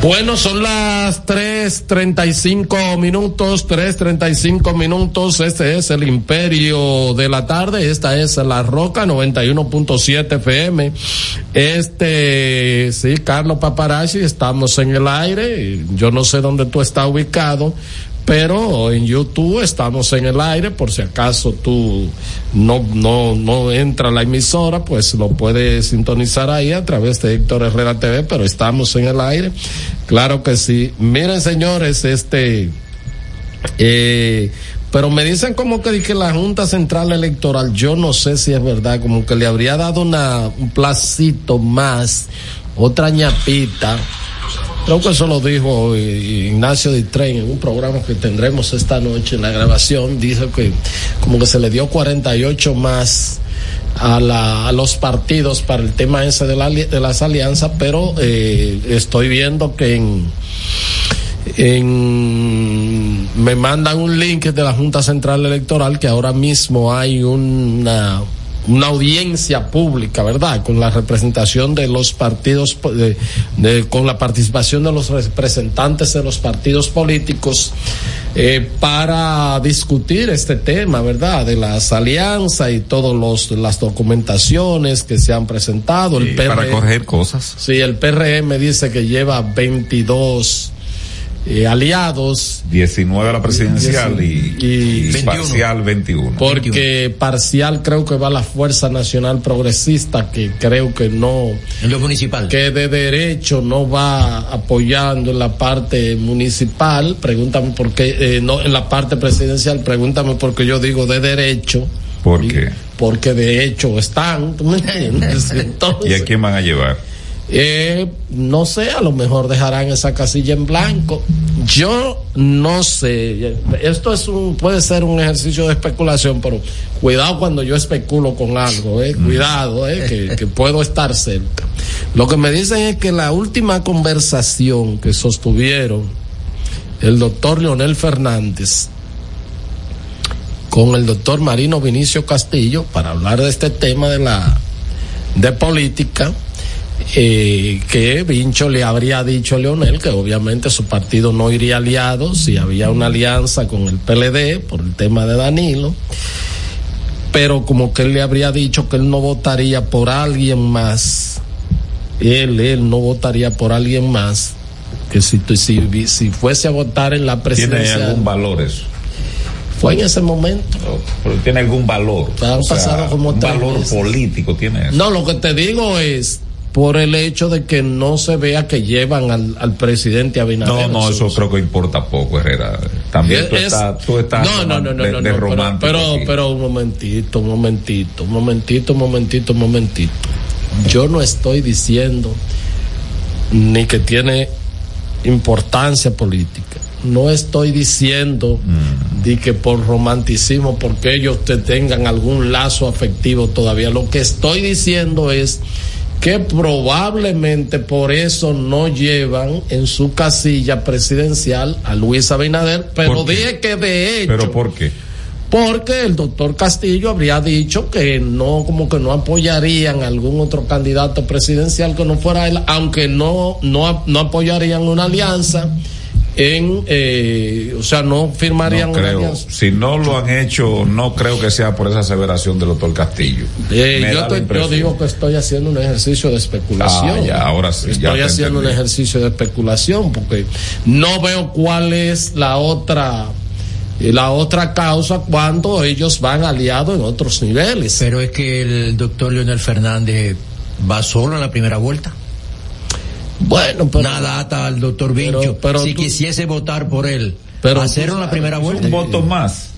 Bueno, son las 3.35 minutos, 3.35 minutos. Este es el Imperio de la Tarde. Esta es La Roca 91.7 FM. Este, sí, Carlos Paparazzi, estamos en el aire. Yo no sé dónde tú estás ubicado, pero en YouTube estamos en el aire, por si acaso tú no, no, no entra la emisora, pues lo puedes sintonizar ahí a través de Héctor Herrera TV, pero estamos en el aire. Claro que sí. Miren, señores, este, eh, pero me dicen como que, que la Junta Central Electoral, yo no sé si es verdad, como que le habría dado una, un placito más, otra ñapita Creo que eso lo dijo Ignacio Ditren en un programa que tendremos esta noche en la grabación. Dice que como que se le dio 48 más a, la, a los partidos para el tema ese de, la, de las alianzas, pero eh, estoy viendo que me mandan un link de la Junta Central Electoral que ahora mismo hay una una audiencia pública, ¿verdad? Con la representación de los partidos, de, con la participación de los representantes de los partidos políticos eh, para discutir este tema, ¿verdad? De las alianzas y todas las documentaciones que se han presentado. El para corregir cosas. Sí, el PRM dice que lleva 22 eh, aliados. 19 a la presidencial y, parcial 21. Porque parcial creo que va la Fuerza Nacional Progresista, que creo que no. En lo municipal. Que de derecho no va apoyando en la parte municipal. Pregúntame por qué, eh, no en la parte presidencial, pregúntame por qué yo digo de derecho. ¿Por qué? Porque de hecho están. ¿Y a quién van a llevar? Eh, no sé, a lo mejor dejarán esa casilla en blanco. Yo no sé. Esto es un, puede ser un ejercicio de especulación, pero cuidado cuando yo especulo con algo, eh. Cuidado, eh, que, que puedo estar cerca. Lo que me dicen es que la última conversación que sostuvieron el doctor Leonel Fernández con el doctor Marino Vinicio Castillo para hablar de este tema de la de política eh, que Vincho le habría dicho a Leonel que obviamente su partido no iría aliado si había una alianza con el PLD por el tema de Danilo, pero como que él le habría dicho que él no votaría por alguien más, él, él no votaría por alguien más, que si, si, si fuese a votar en la presidencia. ¿Tiene algún valor eso? Fue en ese momento. pero tiene algún valor. Han pasado como un valor político tiene eso. No, lo que te digo es por el hecho de que no se vea que llevan al, al presidente Abinader. No, no, eso creo que importa poco, Herrera. También tú, estás, tú estás no, no, no, no, de, no, romántico pero, pero, un momentito, un momentito, un momentito, un momentito, un momentito. Yo no estoy diciendo ni que tiene importancia política. No estoy diciendo mm. de que por romanticismo, porque ellos te tengan algún lazo afectivo todavía. Lo que estoy diciendo es que probablemente por eso no llevan en su casilla presidencial a Luis Abinader, pero dije que de hecho. ¿Pero por qué? Porque el doctor Castillo habría dicho que no, como que no apoyarían algún otro candidato presidencial que no fuera él, aunque no, no, no apoyarían una alianza en, eh, o sea, no firmarían no creo. Si no lo han hecho, no creo que sea por esa aseveración del doctor Castillo. Eh, yo, digo que estoy haciendo un ejercicio de especulación. Ah, ya, ahora sí. Estoy haciendo un ejercicio de especulación porque no veo cuál es la otra la otra causa cuando ellos van aliados en otros niveles. Pero es que el doctor Leonel Fernández va solo en la primera vuelta. Bueno, pero. Nada ata al doctor Vincho. Pero, si quisiese votar por él, pero hacer la primera vuelta. Un voto más.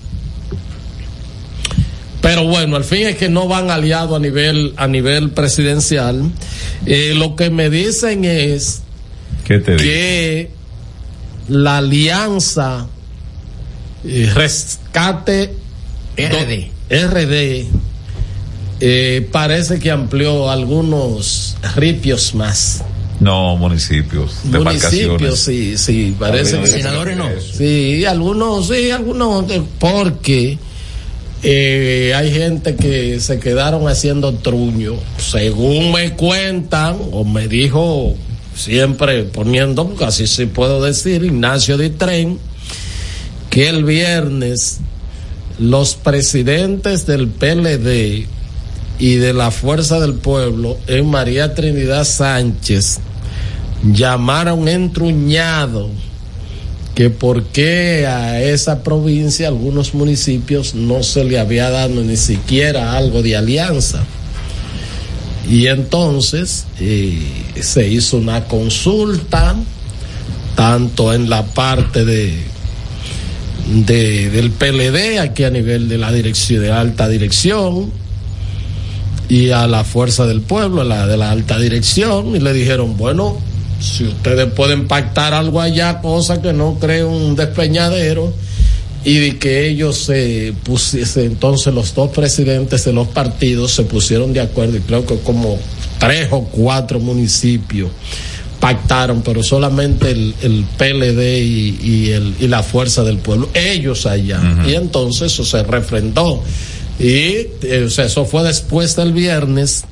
Pero bueno, al fin es que no van aliados a nivel, a nivel presidencial. Eh, lo que me dicen es que la alianza eh, rescate RD, RD eh, parece que amplió algunos ripios más No, municipios. Municipios, sí, sí, parece que. Senadores no. Sí, algunos, sí, algunos, porque eh, hay gente que se quedaron haciendo truño. Según me cuentan, o me dijo siempre poniendo, así se puedo decir, Ignacio de Tren, que el viernes los presidentes del PLD y de la Fuerza del Pueblo en María Trinidad Sánchez llamaron entruñado que por qué a esa provincia, algunos municipios, no se le había dado ni siquiera algo de alianza. Y entonces eh, se hizo una consulta, tanto en la parte de, de, del PLD, aquí a nivel de la dirección, de alta dirección, y a la fuerza del pueblo, la de la alta dirección, y le dijeron, bueno, si ustedes pueden pactar algo allá, cosa que no cree un despeñadero, y de que ellos se pusiesen, entonces los dos presidentes de los partidos se pusieron de acuerdo, y creo que como tres o cuatro municipios pactaron, pero solamente el, el PLD y, el, y la fuerza del pueblo, ellos allá. Y entonces eso se refrendó. Y eh, eso fue después del viernes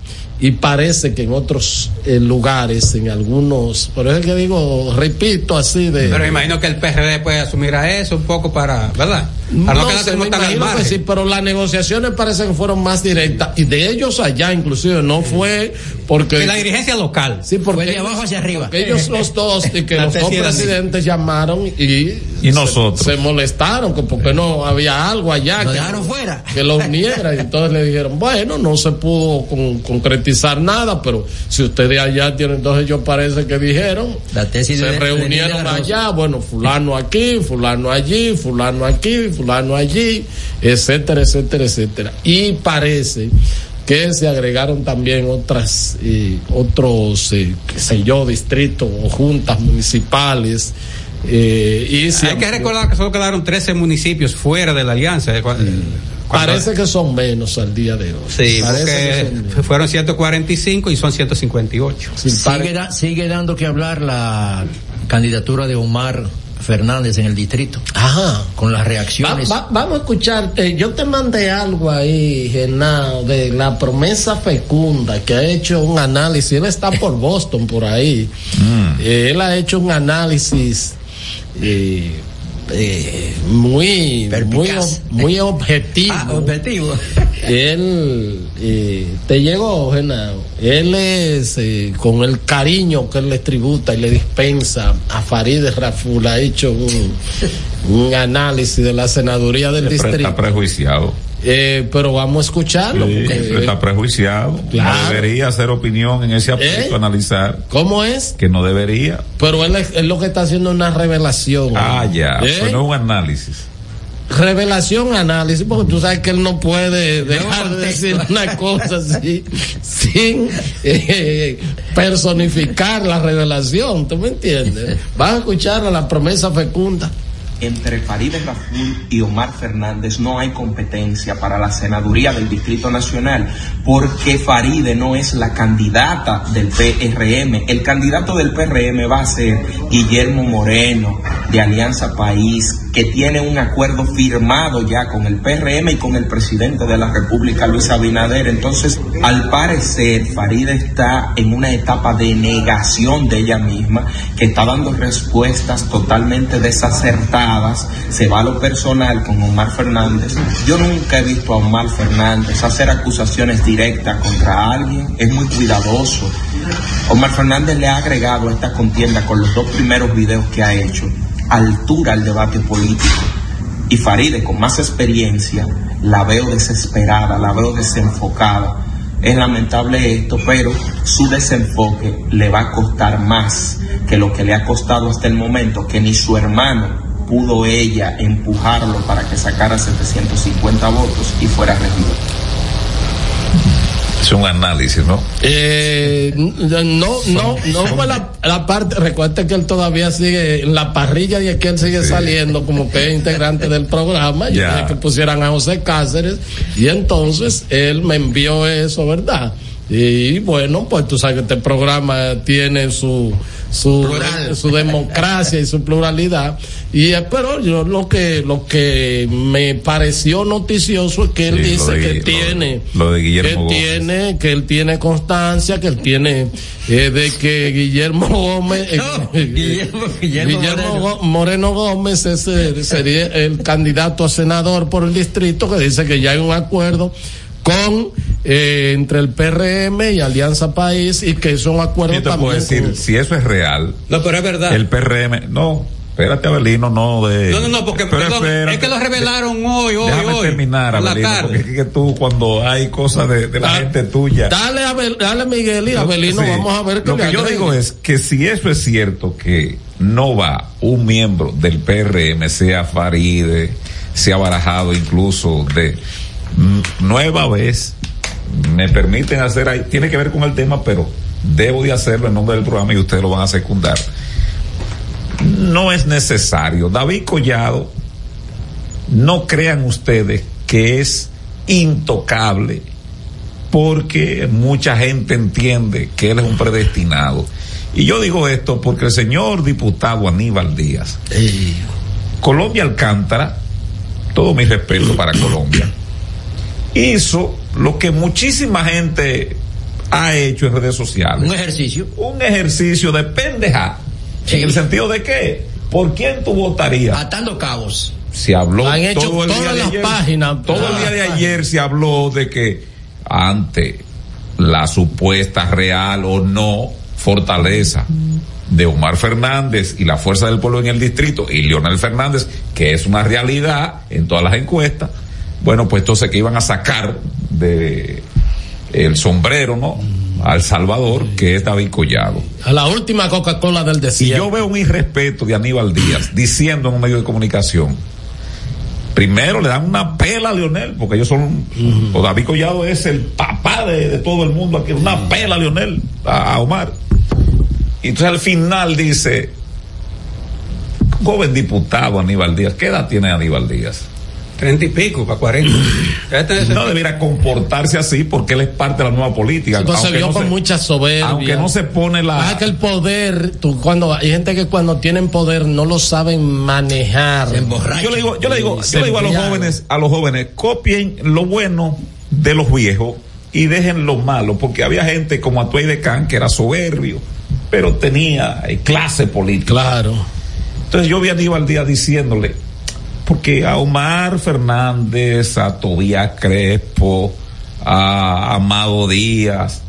y parece que en otros eh, lugares, en algunos, por eso es que digo, repito así de... Pero imagino que el PRD puede asumir a eso un poco para, ¿verdad? No, no que sí, pero las negociaciones parece que fueron más directas y de ellos allá inclusive no fue porque... De la dirigencia local. Sí, porque... de abajo hacia arriba. Ellos los dos, y que los dos presidentes llamaron y... Y nosotros. Se, molestaron que porque no había algo allá. que, dejaron fuera. Que lo uniera y entonces le dijeron, bueno, no se pudo concretizar nada, pero si ustedes allá tienen, entonces ellos parece que dijeron, se reunieron allá, bueno, fulano aquí, fulano allí, fulano aquí, fulano allí, etcétera, etcétera, etcétera. Y parece que se agregaron también otras, eh, otros, eh, qué sé yo, distritos o juntas municipales. Eh, y Hay que recordar que solo quedaron 13 municipios fuera de la alianza. Parece que son menos al día de hoy. Sí, porque fueron 145 y son 158. sigue, sigue dando que hablar la candidatura de Omar Fernández en el distrito. Ajá. Con las reacciones. vamos a escucharte. Yo te mandé algo ahí, Genao, de la promesa fecunda, que ha hecho un análisis. Él está por Boston, por ahí. Mm. Eh, él ha hecho un análisis. Eh, eh, muy, muy, muy objetivo. Ah, objetivo. él eh, te llegó, Genao. Él es eh, con el cariño que él le tributa y le dispensa a Farideh Raful ha hecho un, un análisis de la senaduría del distrito. Está prejuiciado. Eh, pero vamos a escucharlo. está prejuiciado. No debería hacer opinión en ese aspecto, ¿Eh? analizar. ¿Cómo es? Que no debería. Pero él es, lo que está haciendo una revelación. Ah, ya. ¿Eh? Pues no un análisis. Revelación, análisis, porque tú sabes que él no puede dejar de decir una cosa así sin personificar la revelación. ¿Tú me entiendes? Vas a escuchar a la promesa fecunda entre Farideh Raful y Omar Fernández no hay competencia para la senaduría del Distrito Nacional porque Faride no es la candidata del PRM. El candidato del PRM va a ser Guillermo Moreno de Alianza País, que tiene un acuerdo firmado ya con el PRM y con el presidente de la República, Luis Abinader. Entonces, al parecer, Faride está en una etapa de negación de ella misma, que está dando respuestas totalmente desacertadas. Se va a lo personal con Omar Fernández. Yo nunca he visto a Omar Fernández hacer acusaciones directas contra alguien. Es muy cuidadoso. Omar Fernández le ha agregado esta contienda con los dos primeros videos que ha hecho altura al debate político. Y Faride, con más experiencia, la veo desesperada, la veo desenfocada. Es lamentable esto, pero su desenfoque le va a costar más que lo que le ha costado hasta el momento, que ni su hermano pudo ella empujarlo para que sacara 750 votos y fuera regidor. Un análisis, ¿no? Eh, no, no, no fue la, la, parte, recuerda que él todavía sigue en la parrilla y que él sigue saliendo como que es integrante del programa. Yo que pusieran a José Cáceres y entonces él me envió eso, ¿verdad? Y bueno, pues tú sabes que este programa tiene su su, su democracia y su pluralidad. Y pero yo lo que lo que me pareció noticioso es que él Sí, dice lo de- que lo- tiene lo de Guillermo que Gómez. tiene que él tiene constancia, que él tiene eh, de que Guillermo Gómez eh, No, Guillermo- Guillermo Moreno. Go- Moreno Gómez ese sería el candidato a senador por el distrito que dice que ya hay un acuerdo con eh, entre el PRM y Alianza País y que es un acuerdo Yo te puedo decir, con- si eso es real, No, pero es verdad. el PRM, no, espérate Abelino, no de... No, no, no, porque Pero perdón, espérate. es que lo revelaron hoy, hoy, Déjame hoy. terminar, Abelino, porque es que tú cuando hay cosas de, de la Da- gente tuya... Dale a Abel- dale Miguel y Abelino, sí. vamos a ver qué Lo le que yo digo es que si eso es cierto que no va un miembro del PRM, sea Faride, sea barajado incluso de nueva vez, me permiten hacer ahí, tiene que ver con el tema, pero debo de hacerlo en nombre del programa y ustedes lo van a secundar. No es necesario. David Collado, no crean ustedes que es intocable porque mucha gente entiende que él es un predestinado. Y yo digo esto porque el señor diputado Aníbal Díaz, Colombia Alcántara, todo mi respeto para Colombia, hizo lo que muchísima gente ha hecho en redes sociales Un ejercicio. un ejercicio de pendeja. Sí. En el sentido de que, ¿por quién tú votarías? Atando cabos. Se habló Han hecho todo el día todas de las ayer. páginas, Todo el día de ayer se habló de que ante la supuesta real o no fortaleza de Omar Fernández y la fuerza del pueblo en el distrito y Leonel Fernández, que es una realidad en todas las encuestas, bueno, pues entonces que iban a sacar de el sombrero, ¿no? Al Salvador, que es David Collado. a la última Coca-Cola del Y desierto. yo veo un irrespeto de Aníbal Díaz diciendo en un medio de comunicación. Primero le dan una pela a Leonel, porque ellos son. o David Collado es el papá de, de todo el mundo aquí. Una pela a Leonel, a, a Omar. Y entonces al final dice. Joven diputado Aníbal Díaz. ¿Qué edad tiene Aníbal Díaz? Treinta y pico, para cuarenta. Ya está ese- No debería comportarse así porque él es parte de la nueva política. Entonces aunque vio no con se- mucha soberbia. Aunque no se pone la. Pasa que el poder, tú, cuando hay gente que cuando tienen poder no lo saben manejar. Yo le digo, yo le digo, yo le digo a los jóvenes, a los jóvenes, copien lo bueno de los viejos y dejen lo malo, porque había gente como Atuey de Can que era soberbio, pero tenía eh, clase política. Claro. Entonces yo vi a Aníbal Díaz diciéndole, porque a Omar Fernández, a Tobías Crespo, a Amado Díaz,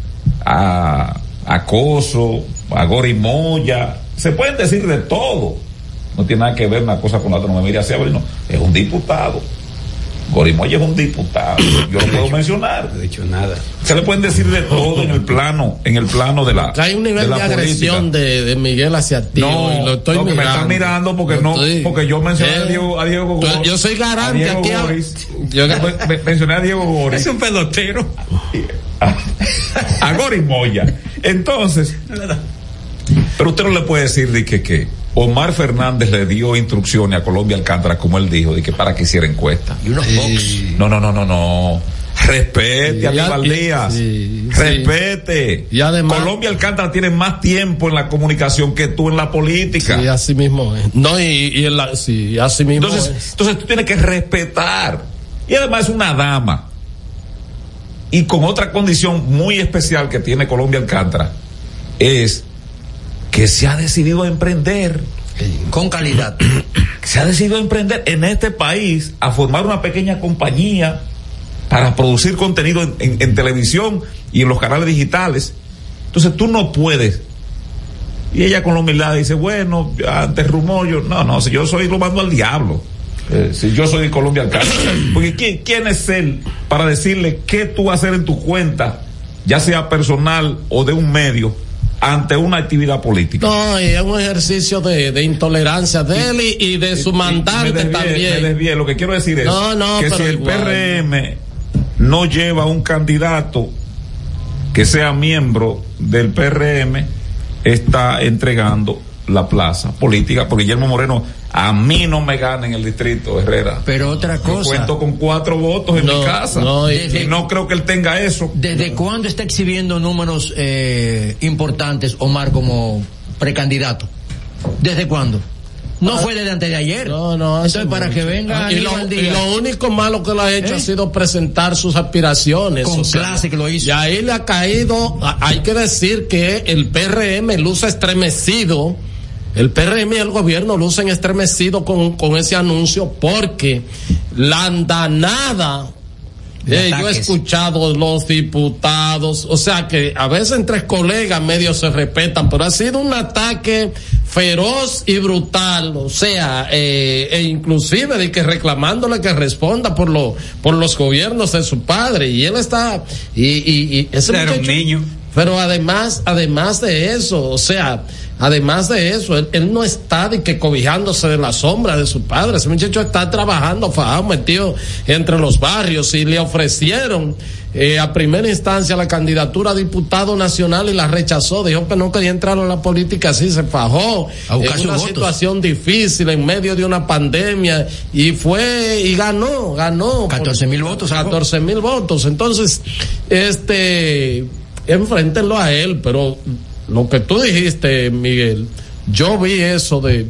a Acoso, a Gori Moya, se pueden decir de todo. No tiene nada que ver una cosa con la otra, no me mire así, no, es un diputado. Gori Moya es un diputado, yo lo puedo mencionar. No he dicho nada. Se le pueden decir de todo en el plano, en el plano de la. Hay un nivel de, la agresión política. de, de Miguel hacia ti. No, y lo estoy no, que me mirando. están mirando porque no, estoy- porque yo mencioné a Diego, a Diego tú- Goris. Yo soy garante a Diego aquí. a- Goris. yo- Me- me- mencioné a Diego Goris. Es un pelotero. a, a Goris Moya. Entonces, pero usted no le puede decir de que, que Omar Fernández le dio instrucciones a Colombia Alcántara, como él dijo, de que para que hiciera encuesta. Y unos box. No, no, no, no, no. Respete Sí, a y- Díaz. sí, sí. Respete. Y además- Colombia Alcántara tiene más tiempo en la comunicación que tú en la política. Sí, así mismo es. No, y, y en la- sí, así mismo Entonces, es. entonces tú tienes que respetar. Y además es una dama. Y con otra condición muy especial que tiene Colombia Alcántara es que se ha decidido a emprender, Con calidad. se ha decidido a emprender en este país a formar una pequeña compañía para producir contenido en, televisión y en los canales digitales. Entonces tú no puedes. Y ella con la humildad dice, bueno, ante rumor, yo, no, no, si yo soy lo mando al diablo. Eh, si yo soy de Colombia Alcántara. Porque ¿quién, quién es él para decirle qué tú vas a hacer en tu cuenta, ya sea personal o de un medio, ante una actividad política? No, y es un ejercicio de, de intolerancia de él y, y de su mandante me desvié, también. me desvié. Lo que quiero decir es No, no, que si el igual. PRM no lleva un candidato que sea miembro del PRM, está entregando la plaza política, porque Guillermo Moreno a mí no me gana en el distrito Herrera. Pero otra Yo cosa. cuento con cuatro votos en No, mi casa. no, y, y- no creo que él tenga eso. ¿Desde cuándo está exhibiendo números eh, importantes Omar como precandidato? ¿Desde cuándo? No fue desde antes de ayer. Ah, No, no, Entonces, hace para mucho. que venga y lo, Aníbal y lo único malo que lo ha hecho ¿Eh? ha sido presentar sus aspiraciones. Con clase que lo hizo. Y ahí le ha caído, hay que decir que el PRM luce estremecido. El PRM y el gobierno lucen estremecido con, con ese anuncio porque la andanada eh, yo he escuchado los diputados, o sea que a veces entre colegas medios se respetan, pero ha sido un ataque feroz y brutal, o sea, eh, e inclusive de que reclamándole que responda por lo, por los gobiernos de su padre, y él está, y, y, y ese Era un niño. pero además, además de eso, o sea, además de eso, él, él no está de que cobijándose de la sombra de su padre. Ese muchacho está trabajando, fajado, metido entre los barrios y le ofrecieron eh, a primera instancia la candidatura a diputado nacional y la rechazó. Dijo que no quería entrar en la política así, se fajó. A en una votos. situación difícil en medio de una pandemia y fue y ganó, ganó. 14 mil votos sacó. 14 mil votos. Entonces, este, enfréntenlo a él, pero lo que tú dijiste, Miguel, yo vi eso de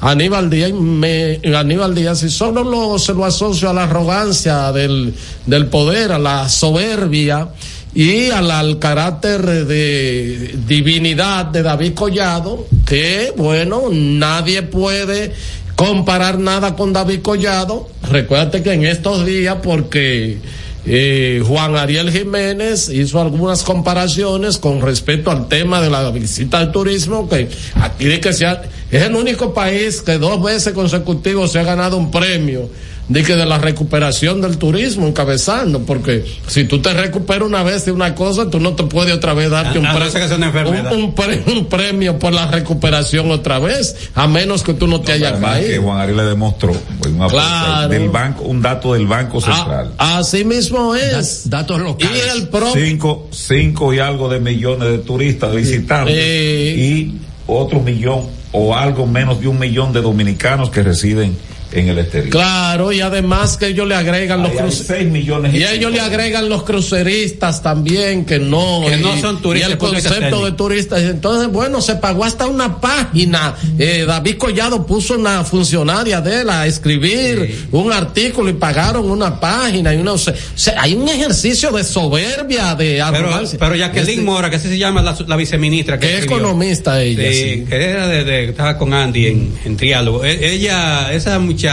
Aníbal Díaz, me, Aníbal Díaz, y solo lo, se lo asocio a la arrogancia del, del poder, a la soberbia y al, al carácter de divinidad de David Collado, que bueno, nadie puede comparar nada con David Collado. Recuérdate que en estos días, porque eh, Juan Ariel Jiménez hizo algunas comparaciones con respecto al tema de la visita al turismo, que aquí que sea, es el único país que dos veces consecutivos se ha ganado un premio de que de la recuperación del turismo encabezando, porque si tú te recuperas una vez de una cosa, tú no te puedes otra vez darte A- un, a no pre- ser que sea una enfermedad. un- un pre- un premio por la recuperación otra vez, a menos que tú no te hayas Además que caído. Juan Ariel le demostró pues, una Claro. del banco, un dato del Banco Central. Ah, así mismo es. Da- datos y locales. el propio cinco, cinco y algo de millones de turistas visitantes Eh. y otro millón o algo menos de un millón de dominicanos que residen en el exterior. Claro, y además que ellos le agregan los Ahí hay cruce- seis millones y ellos le agregan los cruceristas también que no Que y, no son turistas, y el vista concepto de turistas entonces bueno se pagó hasta una página eh, David Collado puso una funcionaria de él a escribir un artículo y pagaron una página y una o sea, hay un ejercicio de soberbia de Pero, arrogancia. pero Jacqueline Este, Mora, que así se llama la, la viceministra. que es economista ella Sí, sí. que era de, de- estaba con Andy en, en triálogo. E- ella, esa muchacha,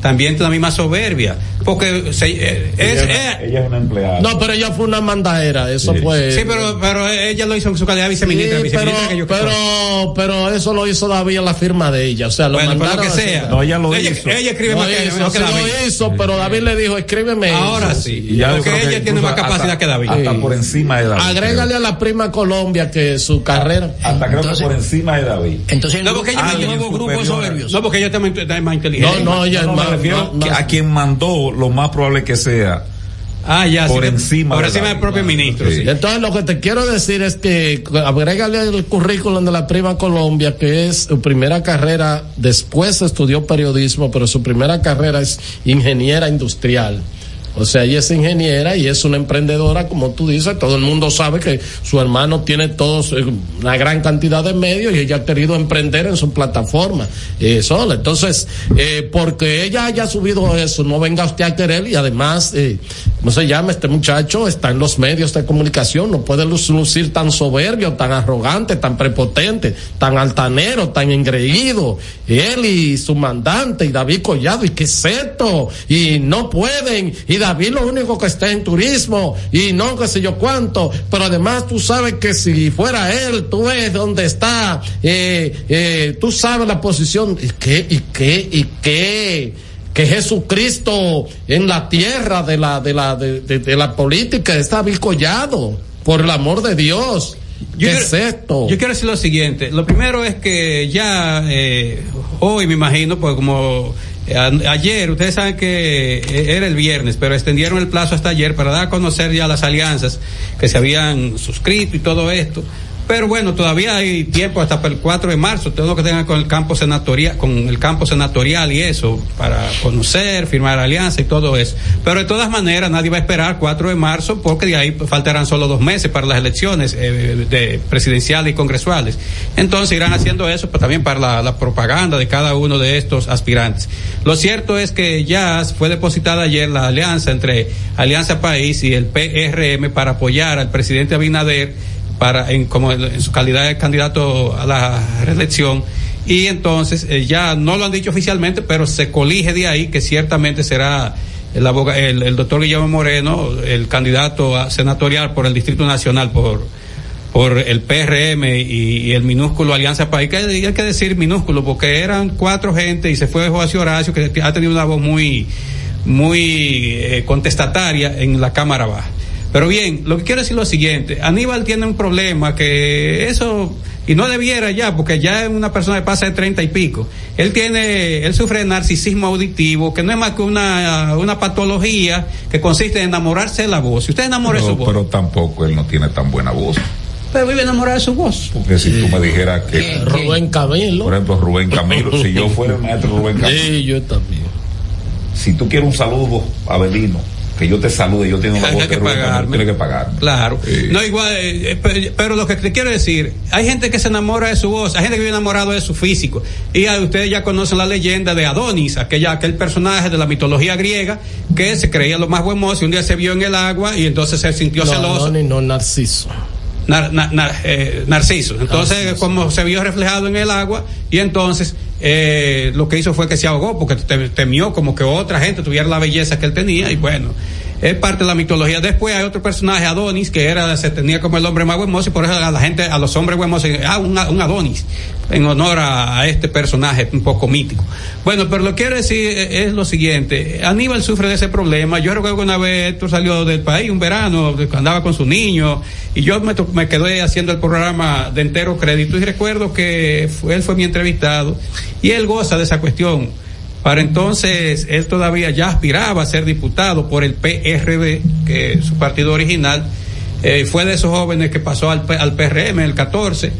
también tiene la misma soberbia. Porque se, eh, es, ella, eh, ella es una empleada. no pero ella fue una mandaera eso Sí. fue sí, pero, pero ella lo hizo en su calidad de Sí, viceministra. pero, viceministra que yo pero, pero eso lo hizo David en la firma de ella, o sea, lo bueno, pero lo mandaron que a sea. No, ella lo ella, hizo. ella escribe más que, hizo, mejor que David. lo hizo, pero David le dijo, escríbeme Ahora eso. sí. Y ya yo Porque que ella tiene más capacidad hasta- que David. Hasta por encima de David. Agrégale creo. a la prima Colombia que su carrera. Hasta creo Entonces- que por encima de David. Entonces, el No, porque ella el me Alguien nuevo grupo soberbios. No, porque ella está más inteligente. No, no, No, no, más, a quien mandó lo más probable que sea Ah, ya. por sí, encima Por de encima del propio ministro. Sí. sí. Entonces lo que te quiero decir es que agrégale el currículum de la prima Colombia, que es su primera carrera, después estudió periodismo, pero su primera carrera es ingeniera industrial. O sea, ella es ingeniera y es una emprendedora, como tú dices, todo el mundo sabe que su hermano tiene todos eh, una gran cantidad de medios y ella ha querido emprender en su plataforma eh, sola. Entonces, eh, porque ella haya subido eso, no venga usted a querer y además, eh, ¿cómo se llama? Este muchacho está en los medios de comunicación, no puede lu- lucir tan soberbio, tan arrogante, tan prepotente, tan altanero, tan engreído. Él y su mandante y David Collado, ¿y qué es esto? Y no pueden, y David lo único que está en turismo, y no qué sé yo cuánto, pero además tú sabes que si fuera él, tú ves dónde está, eh, eh, tú sabes la posición, ¿y qué, y qué, y qué? que Jesucristo en la tierra de la de la de, de- de la política está bicollado por el amor de Dios Yo ¿Qué quiero- es esto? Yo quiero decir lo siguiente. Lo primero es que ya eh, hoy me imagino, pues como ayer, ustedes saben que eh, era el viernes, pero extendieron el plazo hasta ayer para dar a conocer ya las alianzas que se habían suscrito y todo esto. Pero bueno, todavía hay tiempo hasta el 4 de marzo, todo lo que tenga con el campo senatorial, con el campo senatorial y eso, para conocer, firmar alianza y todo eso. Pero de todas maneras, nadie va a esperar 4 de marzo porque de ahí faltarán solo dos meses para las elecciones eh, de presidenciales y congresuales. Entonces irán haciendo eso pues, también para la propaganda de cada uno de estos aspirantes. Lo cierto es que ya fue depositada ayer la alianza entre Alianza País y el PRM para apoyar al presidente Abinader para en, como en su calidad de candidato a la reelección y entonces eh, ya no lo han dicho oficialmente pero se colige de ahí que ciertamente será el, el, el doctor Guillermo Moreno el candidato a senatorial por el Distrito Nacional por por el PRM y, y, el minúsculo Alianza País, que hay que decir minúsculo, porque eran cuatro gente y se fue José Horacio, que ha tenido una voz muy, muy eh, contestataria en la Cámara Baja. Pero bien, lo que quiero decir es lo siguiente, Aníbal tiene un problema que eso, y no debiera ya, porque ya es una persona que pasa de treinta y pico. Él tiene, él sufre de narcisismo auditivo, que no es más que una, una patología que consiste en enamorarse de la voz. Si usted enamora de su voz. Pero tampoco él no tiene tan buena voz. Pero vive enamorado de su voz. Porque si tú me dijeras que. Rubén Camilo. Por ejemplo, Rubén Camilo, si yo fuera el maestro Rubén Camilo. Sí, yo también. Si tú quieres un saludo, Abelino, que yo te salude, yo tengo una voz que tienes que pagar. Claro. Sí. No, igual, eh, pero, pero, lo que te quiero decir, hay gente que se enamora de su voz, hay gente que vive enamorado de su físico. Y a, ustedes ya conocen la leyenda de Adonis, aquella, aquel personaje de la mitología griega que se creía lo más buen mozo y un día se vio en el agua y entonces se sintió no, celoso. Adonis, no Narciso. Nar, nar, nar, eh, Narciso. Entonces, Narciso. como se vio reflejado en el agua, y entonces eh, lo que hizo fue que se ahogó porque temió como que otra gente tuviera la belleza que él tenía, y bueno, es parte de la mitología. Después hay otro personaje, Adonis, que era, se tenía como el hombre más hermoso, y por eso a la gente, a los hombres hermosos, ah, un, Adonis, en honor a, este personaje un poco mítico. Bueno, pero lo que quiero decir es lo siguiente, Aníbal sufre de ese problema, yo recuerdo que una vez Héctor salió del país, un verano, andaba con su niño, y yo me, me quedé haciendo el programa de entero crédito, y recuerdo que él fue mi entrevistado, y él goza de esa cuestión. Para entonces, él todavía ya aspiraba a ser diputado por el PRD, que es su partido original. Eh, fue de esos jóvenes que pasó al, al PRM en el 14.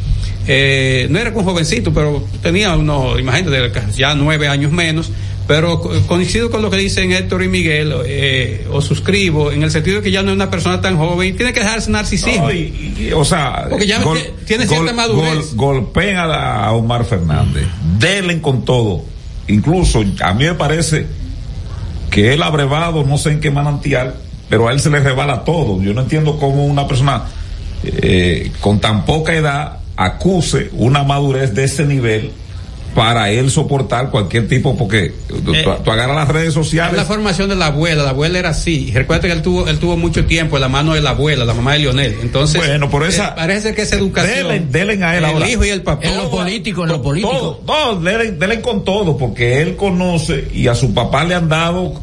Eh, no era un jovencito, pero tenía unos, imagínate, ya nueve años menos. Pero coincido con lo que dicen Héctor y Miguel, eh, o suscribo, en el sentido de que ya no es una persona tan joven, tiene que dejarse narcisismo. No, y, y, o sea, porque ya gol, tiene cierta gol, madurez. Gol, golpeen a, a, Omar Fernández, denle con todo. Incluso a mí me parece que él abrevado, no sé en qué manantial, pero a él se le rebala todo. Yo no entiendo cómo una persona eh, con tan poca edad acuse una madurez de ese nivel para él soportar cualquier tipo, porque eh, tú, tú, agarras las redes sociales. Es la formación de la abuela, la abuela era así. Recuerda que él tuvo, él tuvo mucho tiempo en la mano de la abuela, la mamá de Lionel. Entonces, bueno, por esa. Eh, parece que esa educación. Delen, delen a él el ahora. hijo y el papá. En lo político, en lo político. Todo, no, delen, delen con todo, porque él conoce y a su papá le han dado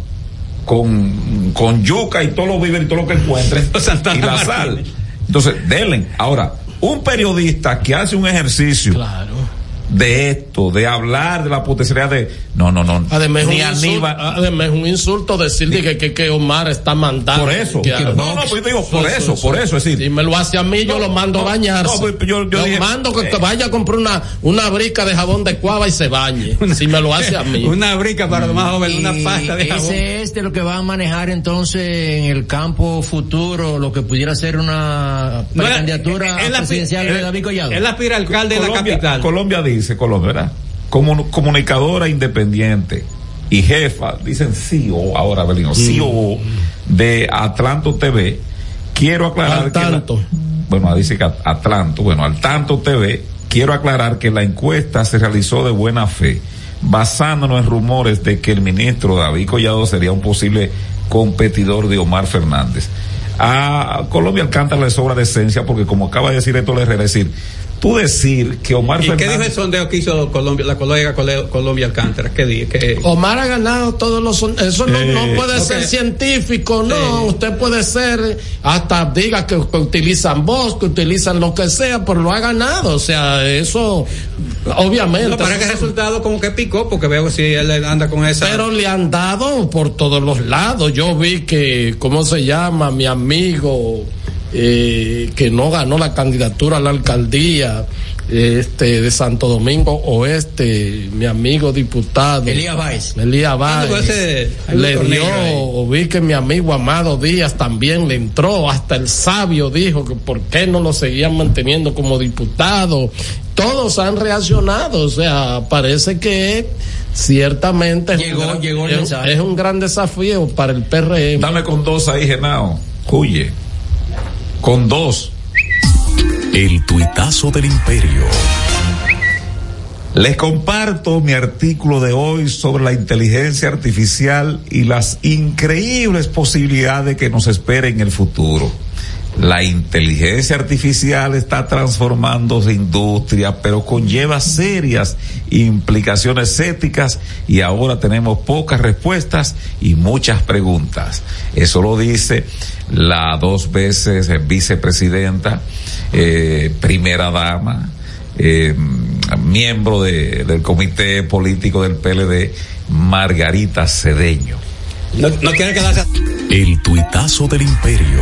con, con yuca y todos los víveres y todo lo que encuentren y la sal. Entonces, delen. Ahora, un periodista que hace un ejercicio. Claro de esto, de hablar de la potencialidad de. No, no, no. Además, ni un Aníbal. Insulto, además, es un insulto decirle que, que, que, Omar está mandando. Por eso. Que, no, no, pues yo digo, por eso, eso, por eso. Es decir, si me lo hace a mí, yo lo mando a bañarse. No, pues yo, yo lo dije, mando que, eh, vaya a comprar una, una brica de jabón de cuava y se bañe. si me lo hace a mí. una brica para los más jóvenes, una pasta de jabón. Ese es de lo que va a manejar entonces en el campo futuro, lo que pudiera ser una no, candidatura presidencial el, de David Collado. Él aspira alcalde Colombia, de la capital. Colombia dice, Colombia, ¿verdad? como comunicadora independiente y jefa, dicen CEO ahora, Belino, CEO de Atlanto TV, quiero aclarar al tanto. que la, bueno, dice que Atlanto, bueno, al tanto TV, quiero aclarar que la encuesta se realizó de buena fe, basándonos en rumores de que el ministro David Collado sería un posible competidor de Omar Fernández. A Colombia Alcántara le sobra decencia porque como acaba de decir esto le Herrera, decir, tú decir que Omar ¿Y Fernández. qué dijo el sondeo que hizo Colombia, la colega Colombia Alcántara? ¿Qué dijo? ¿Qué... Omar ha ganado todos los Eso no, eh, no puede okay. ser científico, no. Eh. Usted puede ser, hasta diga que, que, utilizan voz, que utilizan lo que sea, pero lo ha ganado. O sea, eso, obviamente. No, para que el resultado como que picó, porque veo si él anda con esa. Pero le han dado por todos los lados. Yo vi que, ¿cómo se llama? Mi amigo eh, que no ganó la candidatura a la alcaldía este de Santo Domingo Oeste, mi amigo diputado Elías Báez. Elías le dio, vi que mi amigo Amado Díaz también le entró, hasta el sabio dijo que por qué no lo seguían manteniendo como diputado. Todos han reaccionado, o sea, parece que ciertamente es un gran- llegó el es- mensaje. es un gran desafío para el PRM. Dame con dos ahí, Genao. Huye. Con dos. El tuitazo del imperio. Les comparto mi artículo de hoy sobre la inteligencia artificial y las increíbles posibilidades que nos esperan en el futuro. La inteligencia artificial está transformando su industria, pero conlleva serias implicaciones éticas y ahora tenemos pocas respuestas y muchas preguntas. Eso lo dice la dos veces vicepresidenta, eh, primera dama, eh, miembro de- del comité político del PLD, Margarita Cedeño. No, no quiere quedarse. El tuitazo del imperio.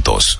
Santos.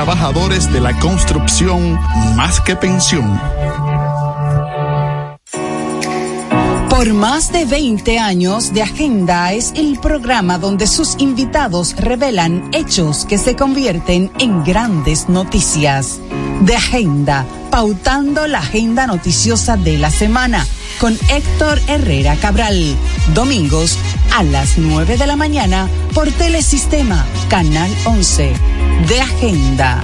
de la construcción más que pensión. Por más de 20 años de Agenda es el programa donde sus invitados revelan hechos que se convierten en grandes noticias. De Agenda, pautando la agenda noticiosa de la semana con Héctor Herrera Cabral. Domingos a las 9 de la mañana por Telesistema, Canal 11. De Agenda.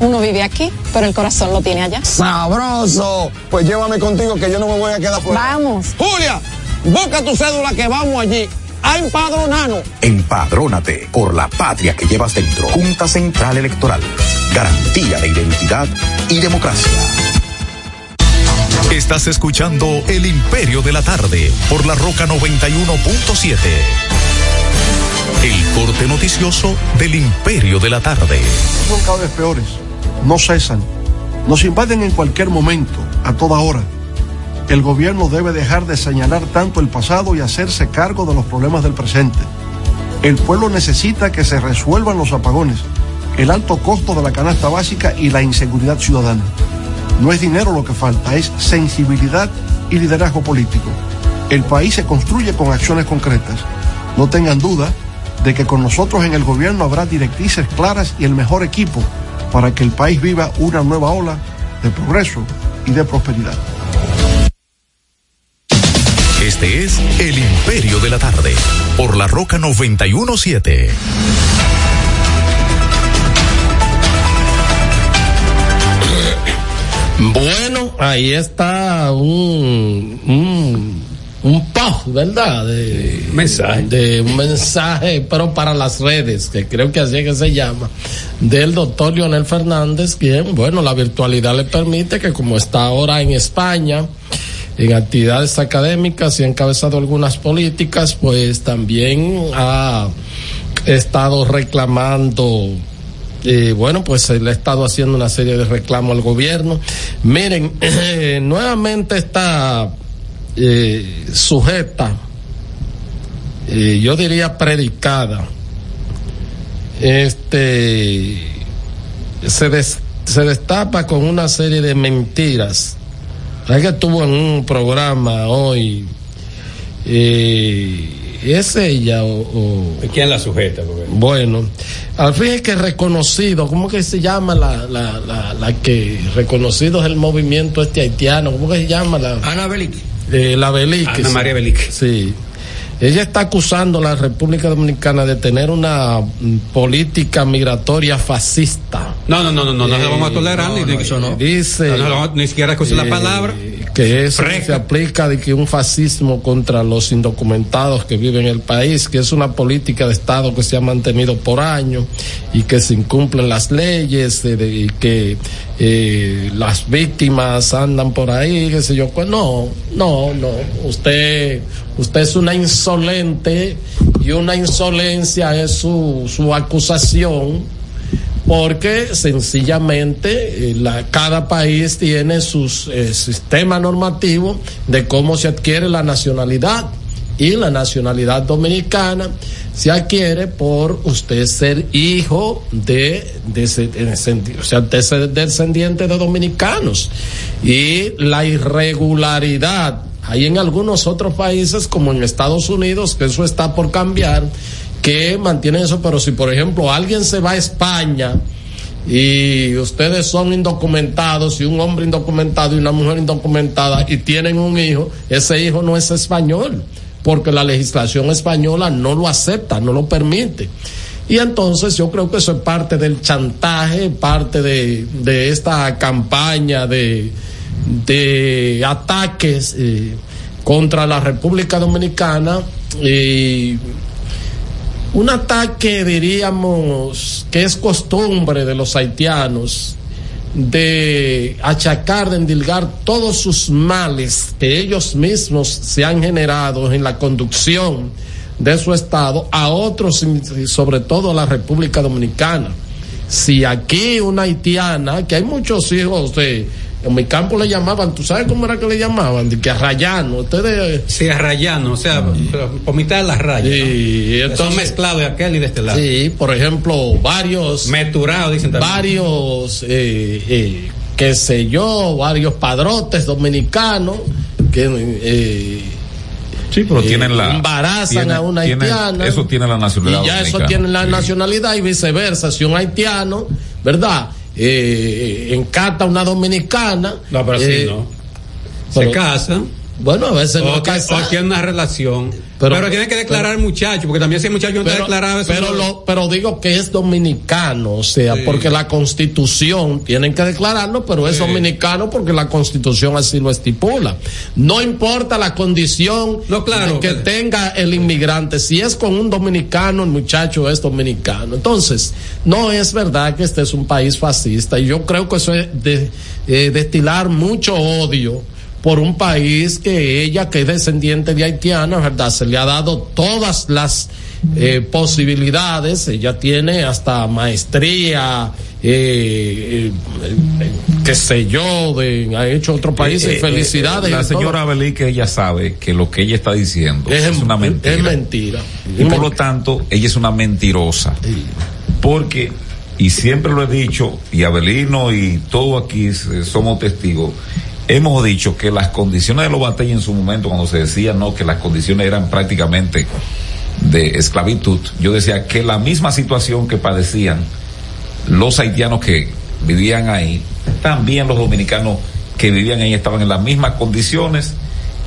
uno vive aquí, pero el corazón lo tiene allá. ¡Sabroso! Pues llévame contigo que yo no me voy a quedar fuera. Vamos. Julia, busca tu cédula que vamos allí. A empadronarnos. Empadrónate por la patria que llevas dentro. Junta Central Electoral. Garantía de identidad y democracia. Estás escuchando El Imperio de la Tarde por la Roca 91.7. El corte noticioso del Imperio de la Tarde. Son cada vez peores. No cesan. Nos invaden en cualquier momento, a toda hora. El gobierno debe dejar de señalar tanto el pasado y hacerse cargo de los problemas del presente. El pueblo necesita que se resuelvan los apagones, el alto costo de la canasta básica y la inseguridad ciudadana. No es dinero lo que falta, es sensibilidad y liderazgo político. El país se construye con acciones concretas. No tengan duda de que con nosotros en el gobierno habrá directrices claras y el mejor equipo para que el país viva una nueva ola de progreso y de prosperidad. Este es El Imperio de la Tarde por la Roca 917. Bueno, ahí está un, un, un post, ¿verdad? De mensaje. De un mensaje, pero para las redes, que creo que así es que se llama, del doctor Leonel Fernández, quien, bueno, la virtualidad le permite que como está ahora en España, en actividades académicas y ha encabezado algunas políticas, pues también ha estado reclamando eh, bueno, pues le ha estado haciendo una serie de reclamos al gobierno. Miren, eh, nuevamente está eh, sujeta, yo diría predicada, este, se, des, se destapa con una serie de mentiras. Es que estuvo en un programa hoy. ¿Es ella o, o, ¿Quién la sujeta? Porque... Bueno, al fin es que reconocido, ¿cómo que se llama la, la, la, la que reconocido es el movimiento este haitiano? ¿Cómo que se llama la? Ana Belique. Eh, la Belique. Ana María Belique. Sí. Ella está acusando a la República Dominicana de tener una política migratoria fascista. No, no, no, no, no, no, no vamos a tolerar no, ni no, eso no. Dice. No, no, ni siquiera escuché la palabra. Que eso se aplica de que un fascismo contra los indocumentados que viven en el país, que es una política de Estado que se ha mantenido por años y que se incumplen las leyes eh, de, y que eh, las víctimas andan por ahí, qué sé yo. Pues no, no, no. Usted, usted es una insolente y una insolencia es su, su acusación porque sencillamente eh, cada país tiene su eh, sistema normativo de cómo se adquiere la nacionalidad y la nacionalidad dominicana se adquiere por usted ser hijo de, de, de, o sea, de descendiente de dominicanos. Y la irregularidad hay en algunos otros países como en Estados Unidos que eso está por cambiar que mantienen eso, pero si por ejemplo alguien se va a España y ustedes son indocumentados y un hombre indocumentado y una mujer indocumentada y tienen un hijo, ese hijo no es español, porque la legislación española no lo acepta, no lo permite. Y entonces yo creo que eso es parte del chantaje, parte de, de esta campaña de, de ataques eh, contra la República Dominicana y un ataque, diríamos, que es costumbre de los haitianos de achacar, de endilgar todos sus males que ellos mismos se han generado en la conducción de su Estado a otros, sobre todo a la República Dominicana. Si aquí una haitiana, que hay muchos hijos de en mi campo le llamaban, ¿tú sabes cómo era que le llamaban? De que arrayano, ustedes. Sí, arrayano, o sea, por mitad de las rayas. Sí, ¿no? entonces. Son mezclados de aquel y de este lado. Sí, por ejemplo, varios. Meturado, dicen también. Varios, eh, eh, qué sé yo, varios padrotes dominicanos que. Eh, Sí, pero tienen la. Embarazan tiene, a una tiene, haitiana. Eso tiene la nacionalidad. Y ya eso tiene la sí. nacionalidad y viceversa. Si un haitiano, ¿verdad? Eh, encata una dominicana. No, pero eh, sí, no. Se pero, casa. Bueno, a veces o, no que, casado. o tiene una relación. Pero- Pero, tiene que declarar pero- muchacho, porque también si el muchacho no está declarado, eso pero, no- lo- pero digo que es dominicano, o sea, Sí. porque la constitución, tienen que declararlo, pero es Sí. dominicano porque la constitución así lo estipula. No importa la condición No, claro. que tenga el inmigrante, si es con un dominicano, el muchacho es dominicano. Entonces, no es verdad que este es un país fascista y yo creo que eso es de, eh, destilar mucho odio por un país que ella, que es descendiente de haitianos, ¿verdad? Se le ha dado todas las eh, posibilidades, ella tiene hasta maestría, eh, eh, eh, qué sé yo, de, ha hecho otro país, Eh, y felicidades. la señora Abelí que ella sabe que lo que ella está diciendo es, Es- una mentira. es mentira. Y por lo tanto, ella es una mentirosa. Porque, y siempre lo he dicho, y Abelino y todo aquí somos testigos, hemos dicho que las condiciones de los batallas en su momento, cuando se decía no, que las condiciones eran prácticamente de esclavitud, yo decía que la misma situación que padecían los haitianos que vivían ahí, también los dominicanos que vivían ahí estaban en las mismas condiciones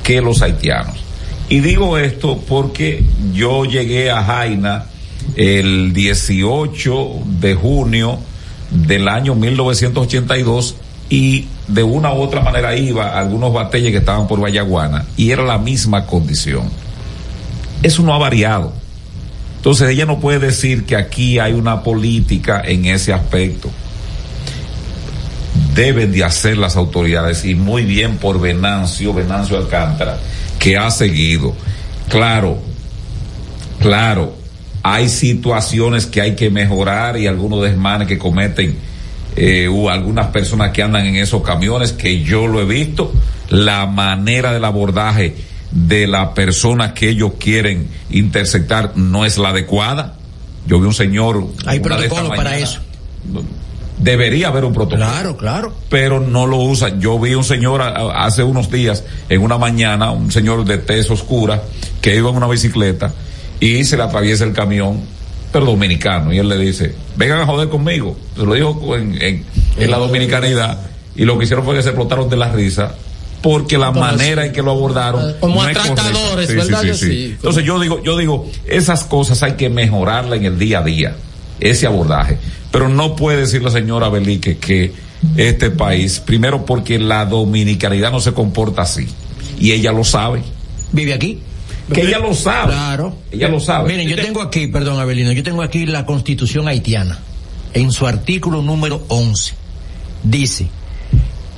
que los haitianos. Y digo esto porque yo llegué a Jaina el 18 de junio del año 1982 y de una u otra manera iba a algunos batalles que estaban por Vallaguana y era la misma condición. Eso no ha variado. Entonces ella no puede decir que aquí hay una política en ese aspecto. Deben de hacer las autoridades y muy bien por Venancio, Venancio Alcántara, que ha seguido. Claro, claro, hay situaciones que hay que mejorar y algunos desmanes que cometen eh, u algunas personas que andan en esos camiones que yo lo he visto, la manera del abordaje de la persona que ellos quieren interceptar no es la adecuada. Yo vi un señor. Hay protocolo para eso. Debería haber un protocolo. Claro, claro. Pero no lo usan. Yo vi un señor hace unos días, en una mañana, un señor de tez oscura, que iba en una bicicleta y se le atraviesa el camión, pero dominicano. Y él le dice, vengan a joder conmigo. Se lo dijo en, en- en la dominicanidad. Y lo que hicieron fue que se explotaron de la risa. Porque la manera en que lo abordaron. Como no correcta. ¿verdad que sí? Entonces yo digo, yo digo, esas cosas hay que mejorarla en el día a día, ese abordaje. Pero no puede decir la señora Belique que este país, primero porque la dominicanidad no se comporta así. Y ella lo sabe. ¿Vive aquí? Que ella lo sabe. Claro. Ella lo sabe. Miren, yo tengo aquí, perdón, Abelino, yo tengo aquí la constitución haitiana. En su artículo número 11. Dice,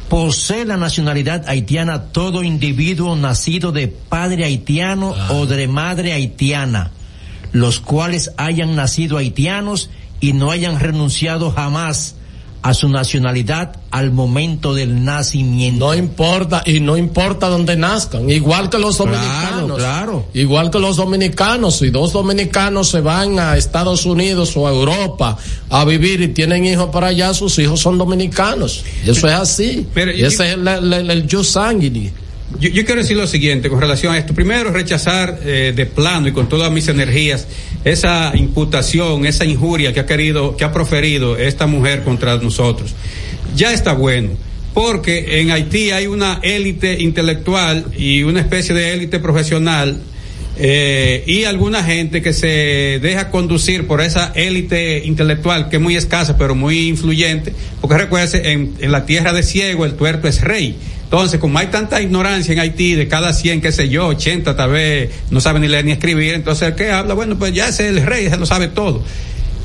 posee la nacionalidad haitiana todo individuo nacido de padre haitiano o de madre haitiana, los cuales hayan nacido haitianos y no hayan renunciado jamás a su nacionalidad al momento del nacimiento. No importa, y no importa dónde nazcan, igual que los Claro, dominicanos. claro. Igual que los dominicanos, si dos dominicanos se van a Estados Unidos o a Europa a vivir y tienen hijos para allá, sus hijos son dominicanos. Eso es así. Pero- Y ese es el, el, el, el jus sanguini. Yo, quiero decir lo siguiente con relación a esto. Primero, rechazar eh, de plano y con todas mis energías esa imputación, esa injuria que ha querido, que ha proferido esta mujer contra nosotros. Ya está bueno. Porque en Haití hay una élite intelectual y una especie de élite profesional eh, y alguna gente que se deja conducir por esa élite intelectual que es muy escasa pero muy influyente, porque recuerde, en, en la tierra de ciego el tuerto es rey. Entonces, como hay tanta ignorancia en Haití, de cada 100, qué sé yo, 80 tal vez no sabe ni leer ni escribir, entonces el habla, bueno, pues ya es el rey, se lo sabe todo.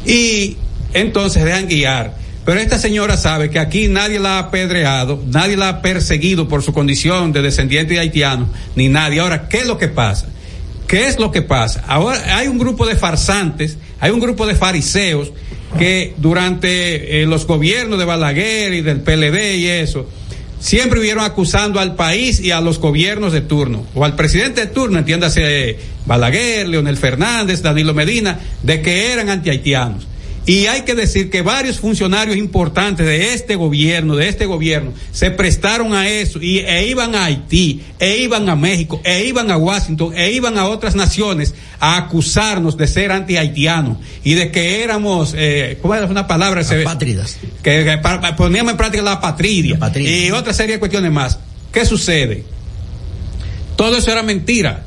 Y entonces dejan guiar. Pero esta señora sabe que aquí nadie la ha apedreado, nadie la ha perseguido por su condición de descendiente de haitiano, ni nadie. Ahora, ¿qué es lo que pasa? ¿Qué es lo que pasa? Ahora hay un grupo de farsantes, hay un grupo de fariseos que durante eh, los gobiernos de Balaguer y del PLD y eso, siempre vivieron acusando al país y a los gobiernos de turno, o al presidente de turno, entiéndase Balaguer, Leonel Fernández, Danilo Medina, de que eran antihaitianos. Y hay que decir que varios funcionarios importantes de este gobierno, de este gobierno, se prestaron a eso y e iban a Haití, e iban a México, e iban a Washington, e iban a otras naciones a acusarnos de ser anti-haitianos y de que éramos, eh, ¿cómo es una palabra? Apátridas. Que, que pa- poníamos en práctica la patria y otra serie de cuestiones más. ¿Qué sucede? Todo eso era mentira.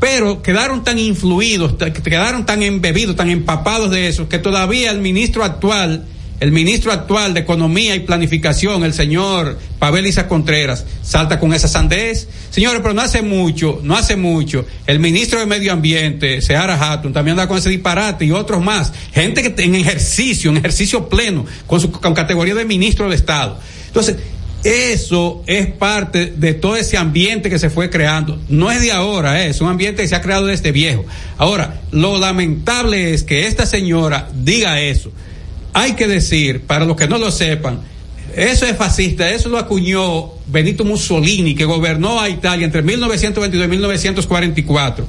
Pero quedaron tan influidos, quedaron tan embebidos, tan empapados de eso, que todavía el ministro actual, el ministro actual de Economía y Planificación, el señor Pavel Isa Contreras, salta con esa sandez. Señores, pero no hace mucho, no hace mucho, el ministro de Medio Ambiente, Seara Hatton, también anda con ese disparate y otros más. Gente que en ejercicio, en ejercicio pleno, con su con categoría de ministro de Estado. Entonces, eso es parte de todo ese ambiente que se fue creando. No es de ahora, eh, es un ambiente que se ha creado desde viejo. Ahora, lo lamentable es que esta señora diga eso. Hay que decir, para los que no lo sepan, eso es fascista, eso lo acuñó Benito Mussolini, que gobernó a Italia entre 1922 y 1944.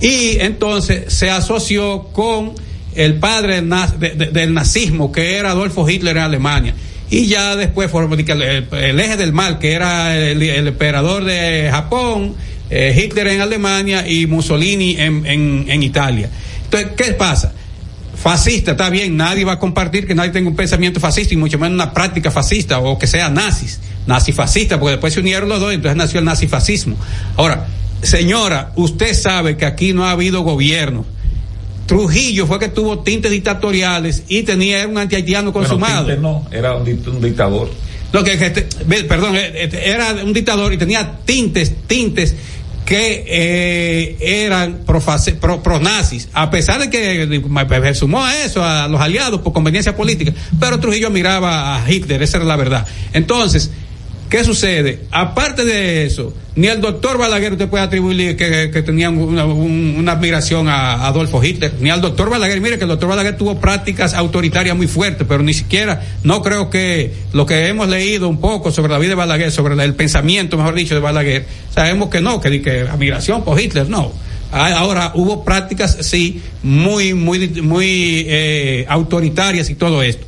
Y entonces se asoció con el padre del, del nazismo, que era Adolfo Hitler en Alemania. Y ya después el, el- eje del mal, que era el, emperador de Japón, eh, Hitler en Alemania y Mussolini en, en- Italia. Entonces, ¿qué pasa? Fascista, está bien, nadie va a compartir que nadie tenga un pensamiento fascista y mucho menos una práctica fascista o que sea nazis, nazifascista, porque después se unieron los dos entonces nació el nazifascismo. Ahora, señora, usted sabe que aquí no ha habido gobierno. Trujillo fue que tuvo tintes dictatoriales y tenía un antihaitiano consumado. No, era un, un dictador. Lo que, este- perdón, eh, eh, era un dictador y tenía tintes, tintes que eh, eran profase- pro, pronazis, a pesar de que se sumó a eso, a los aliados por conveniencia política, pero Trujillo miraba a Hitler, esa era la verdad. Entonces, ¿qué sucede? Aparte de eso, ni el doctor Balaguer usted puede atribuirle que, que tenía una, un- una admiración a Adolfo Hitler, ni al doctor Balaguer. Mire que el doctor Balaguer tuvo prácticas autoritarias muy fuertes, pero ni siquiera, no creo que lo que hemos leído un poco sobre la vida de Balaguer, sobre la- el pensamiento, mejor dicho, de Balaguer, sabemos que no, que, que admiración por Hitler, no. Ah, Ahora, hubo prácticas, sí, muy, muy, muy eh, autoritarias y todo esto.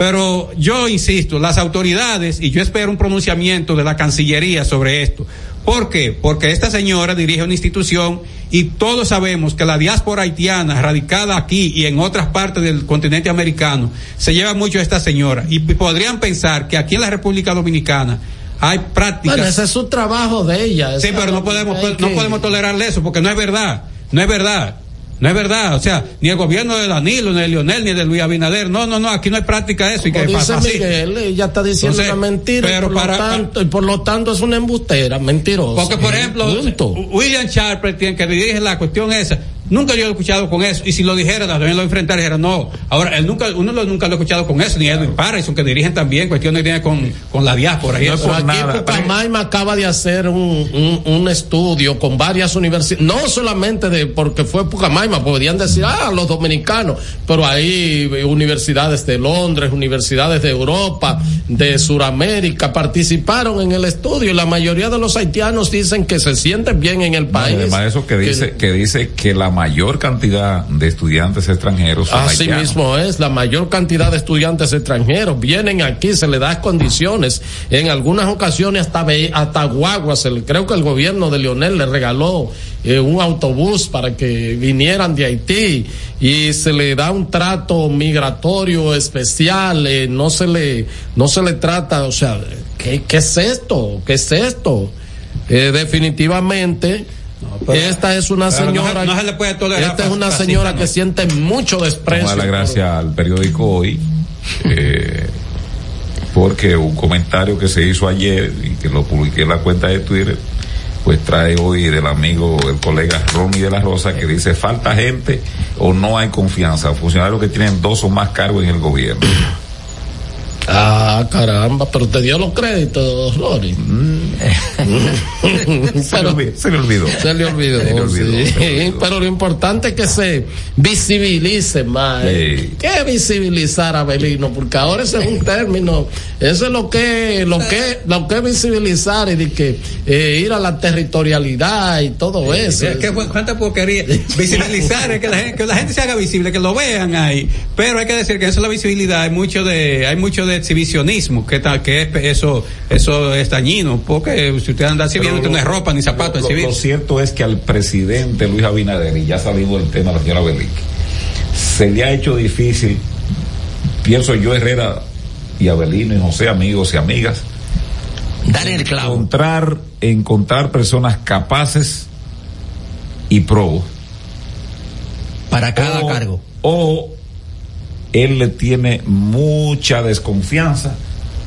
Pero yo insisto, las autoridades, y yo espero un pronunciamiento de la Cancillería sobre esto. ¿Por qué? Porque esta señora dirige una institución y todos sabemos que la diáspora haitiana radicada aquí y en otras partes del continente americano se lleva mucho a esta señora. Y podrían pensar que aquí en la República Dominicana hay prácticas. Bueno, ese es su trabajo de ella. Sí, pero no podemos, no que- podemos tolerarle eso porque no es verdad. No es verdad. No es verdad. O sea, ni el gobierno de Danilo, ni de Lionel, ni de Luis Abinader. No, no, no. Aquí no hay práctica de eso. Y que Como dice así. Miguel, ella está diciendo Entonces, una mentira pero y, por para- lo tanto, y por lo tanto es una embustera, mentirosa. Porque, por ejemplo, William Sharper, tiene que dirige la cuestión esa, nunca yo lo he escuchado con eso. Y si lo dijera, también lo enfrentara, dijera, no. Ahora, él nunca, uno lo, nunca lo ha escuchado con eso, ni Edwin Patterson, que dirigen también cuestiones que tienen con, con la diáspora. Y No, eso. pero aquí en Pucamaima acaba de hacer un, un, un estudio con varias universidades, no solamente de porque fue Pucamaima, podrían decir, ah, los dominicanos, pero hay eh, universidades de Londres, universidades de Europa, de Sudamérica, participaron en el estudio y la mayoría de los haitianos dicen que se sienten bien en el No, país. además de eso que dice, que dice que la mayor cantidad de estudiantes extranjeros Así haitianos. mismo es, la mayor cantidad de estudiantes extranjeros vienen aquí, se les da condiciones, en algunas ocasiones hasta, hasta guaguas, el- creo que el gobierno de Leonel le regaló eh, un autobús para que vinieran de Haití y se le da un trato migratorio especial, eh, no se le, no se le trata, o sea, ¿qué, qué es esto? ¿Qué es esto? Eh, definitivamente, esta es una no señora, se- no se le puede tolerar esta es una señora ¿no? que siente mucho desprecio. Vamos a la gracia al periódico hoy, eh, porque un comentario que se hizo ayer y que lo publiqué en la cuenta de Twitter, pues trae hoy del amigo, el colega Ronnie de la Rosa, que dice, falta gente o no hay confianza, funcionarios que tienen dos o más cargos en el gobierno. Ah, caramba, pero te dio los créditos, Rory. se, le olvidó, se le olvidó. Se le olvidó, Se le olvidó, sí. se le olvidó. Pero lo importante es que se visibilice más. ¿eh? Sí. ¿Qué visibilizar a Belino? Porque ahora ese es un término. Eso es lo que, lo que, lo que es visibilizar y de que eh, ir a la territorialidad y todo eso. ¿qué fue- ¿Cuánta porquería? Visibilizar, es que la, gente, que la gente se haga visible, que lo vean ahí. Pero hay que decir que eso es la visibilidad, hay mucho de, hay mucho de exhibicionismo, que, ta- que es- eso, eso es dañino, porque si usted anda exhibiendo, usted no es ropa ni zapatos Lo, exhibir. lo cierto es que al presidente Luis Abinader, y ya salido el tema de la señora Belique, se le ha hecho difícil, pienso yo, Herrera y Abelino y José, amigos y amigas, Dale el clavo. Encontrar, encontrar personas capaces y probos. Para cada O- cargo. O él le tiene mucha desconfianza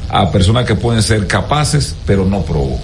a personas que pueden ser capaces, pero no probos.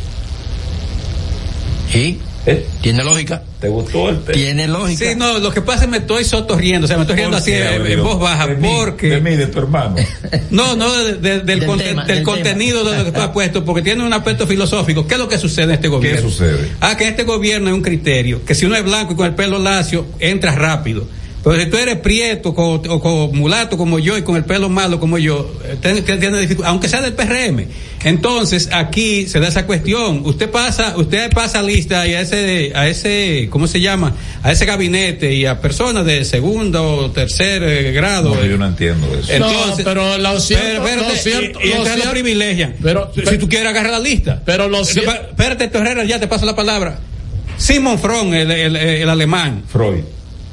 ¿Sí? ¿Eh? ¿Tiene lógica? ¿Te gustó el tema? Tiene lógica. Sí, no, lo que pasa es que me estoy sotorriendo, o sea, me estoy riendo ¿Por así qué, en, voz baja, De mí, porque... De mí, de tu hermano. No, no, de- de- del, Del conte- tema, del del contenido tema. de lo que tú has puesto, porque tiene un aspecto filosófico. ¿Qué es lo que sucede en este gobierno? sucede? Ah, que este gobierno es un criterio, que si uno es blanco y con el pelo lacio, entras rápido. Pero si tú eres prieto co- o con mulato como yo y con el pelo malo como yo, eh, ten- ten- tiene dificultad, aunque sea del PRM. Entonces, aquí se da esa cuestión. Usted pasa, usted pasa lista y a ese, a ese, ¿cómo se llama? A ese gabinete y a personas de segundo o tercer eh, grado. No, yo no entiendo eso. Entonces, no, pero lo cierto, pero, espérate, lo cierto, y, y lo entonces lo cierto- privilegian. Pero- si, tú quieres agarrar la lista. Pero lo cierto- Espérate, Héctor Herrera, ya te paso la palabra. Simon Fron, el, el, el alemán. Freud.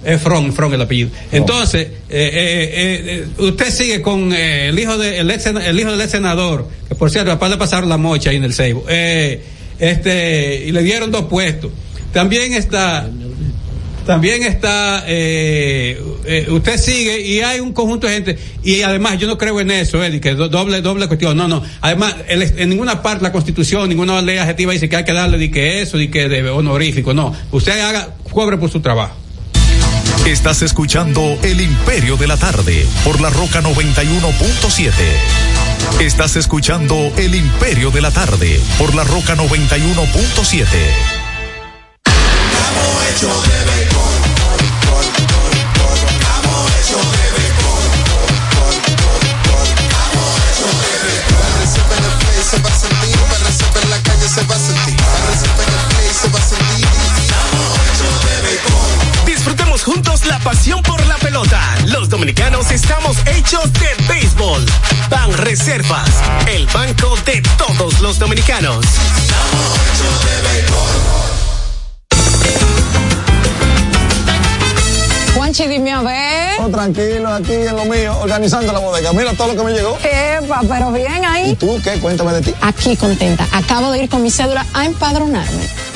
Es Fron, Fron el apellido. Entonces, eh, eh, eh, eh, usted sigue con eh, el hijo de el, ex, el hijo del ex senador, que por cierto, capaz de pasar la mocha ahí en el Seibo. Eh, este, y le dieron dos puestos. También está, también está, eh, eh, usted sigue y hay un conjunto de gente, y además yo no creo en eso, Eddie, que do- doble, doble cuestión, no, no. Además, el- en ninguna parte la constitución, ninguna ley adjetiva dice que hay que darle de que eso, de que de honorífico, no. Usted haga, cobre por su trabajo. Estás escuchando El Imperio de la Tarde por la Roca 91.7. Estás escuchando El Imperio de la Tarde por la Roca 91.7. pasión por la pelota. Los dominicanos estamos hechos de béisbol. Ban Reservas, el banco de todos los dominicanos. Juanchi, dime a ver. Oh, tranquilo, aquí en lo mío, organizando la bodega. Mira todo lo que me llegó. Epa, pero bien ahí. ¿Y tú qué? Cuéntame de ti. Aquí contenta. Acabo de ir con mi cédula a empadronarme.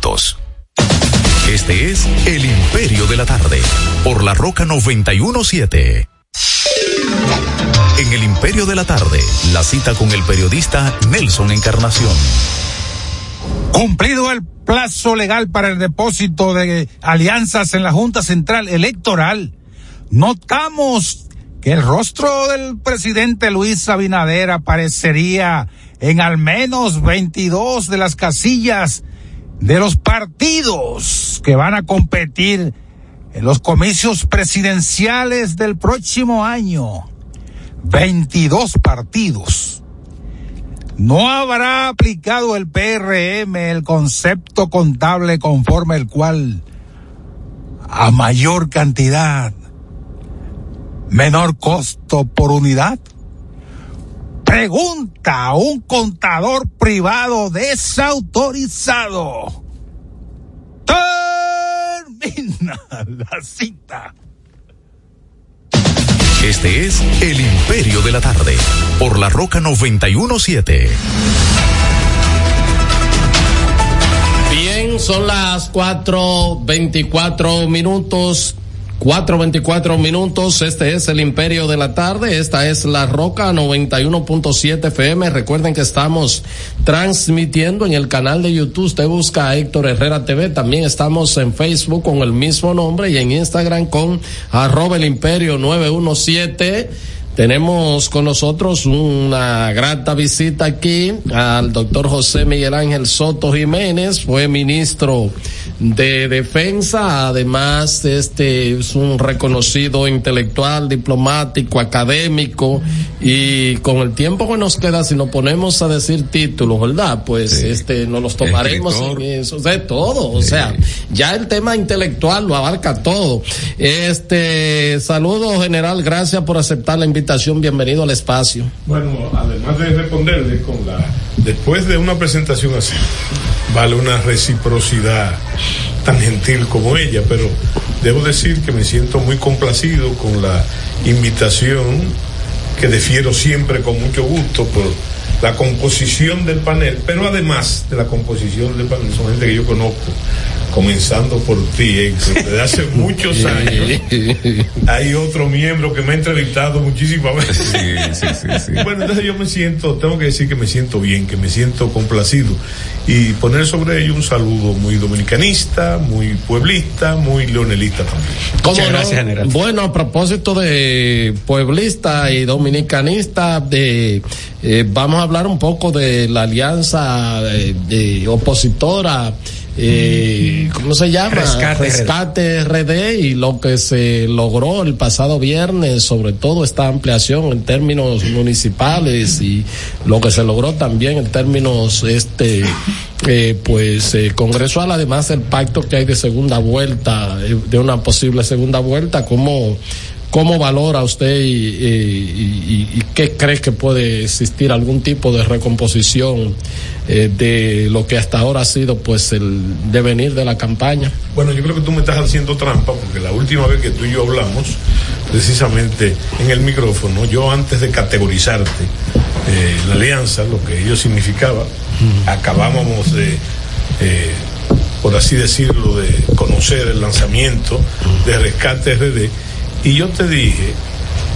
Este es El Imperio de la Tarde, por la Roca 917. En El Imperio de la Tarde, la cita con el periodista Nelson Encarnación. Cumplido el plazo legal para el depósito de alianzas en la Junta Central Electoral, notamos que el rostro del presidente Luis Abinader aparecería en al menos 22 de las casillas de los partidos que van a competir en los comicios presidenciales del próximo año. 22 partidos. No habrá aplicado el PRM el concepto contable conforme el cual a mayor cantidad, menor costo por unidad. Pregunta a un contador privado desautorizado. Termina la cita. Este es El Imperio de la Tarde, por la Roca 917. Bien, son las cuatro veinticuatro minutos. 4.24 minutos, este es el Imperio de la Tarde, esta es La Roca 91.7 FM. Recuerden que estamos transmitiendo en el canal de YouTube, usted busca a Héctor Herrera TV, también estamos en Facebook con el mismo nombre y en Instagram con arroba el Imperio 917. Tenemos con nosotros una grata visita aquí al doctor José Miguel Ángel Soto Jiménez, fue ministro de Defensa, además este es un reconocido intelectual, diplomático, académico y con el tiempo que nos queda si nos ponemos a decir títulos, ¿verdad? Pues sí. este nos los tomaremos Escritor. en eso, de todo, o sí. sea, ya el tema intelectual lo abarca todo. Este, saludo general, gracias por aceptar la invitación invitación, bienvenido al espacio. Bueno, además de responderle con la, después de una presentación así, vale una reciprocidad tan gentil como ella, pero debo decir que me siento muy complacido con la invitación que defiero siempre con mucho gusto por la composición del panel, pero además de la composición del panel, son gente que yo conozco, comenzando por ti, Héctor, desde hace muchos años. Hay otro miembro que me ha entrevistado muchísimas veces. Sí, sí, sí, bueno, entonces yo me siento, tengo que decir que me siento bien, que me siento complacido y poner sobre ello un saludo muy dominicanista, muy pueblista, muy leonelista también. Muchas no? gracias, general. Bueno, a propósito de pueblista y dominicanista, de eh, vamos a hablar un poco de la alianza de, de opositora eh, ¿cómo se llama? Rescate, Rescate RD. RD y lo que se logró el pasado viernes, sobre todo esta ampliación en términos municipales y lo que se logró también en términos este eh, pues eh, congresual, además del pacto que hay de segunda vuelta, eh, de una posible segunda vuelta, ¿cómo ¿Cómo valora usted y, y, y, y, qué cree que puede existir algún tipo de recomposición eh, de lo que hasta ahora ha sido pues el devenir de la campaña? Bueno, yo creo que tú me estás haciendo trampa porque la última vez que tú y yo hablamos, precisamente en el micrófono, yo antes de categorizarte eh, la alianza, lo que ello significaba, -huh. acabábamos de... Eh, por así decirlo, de conocer el lanzamiento de Rescate RD y yo te dije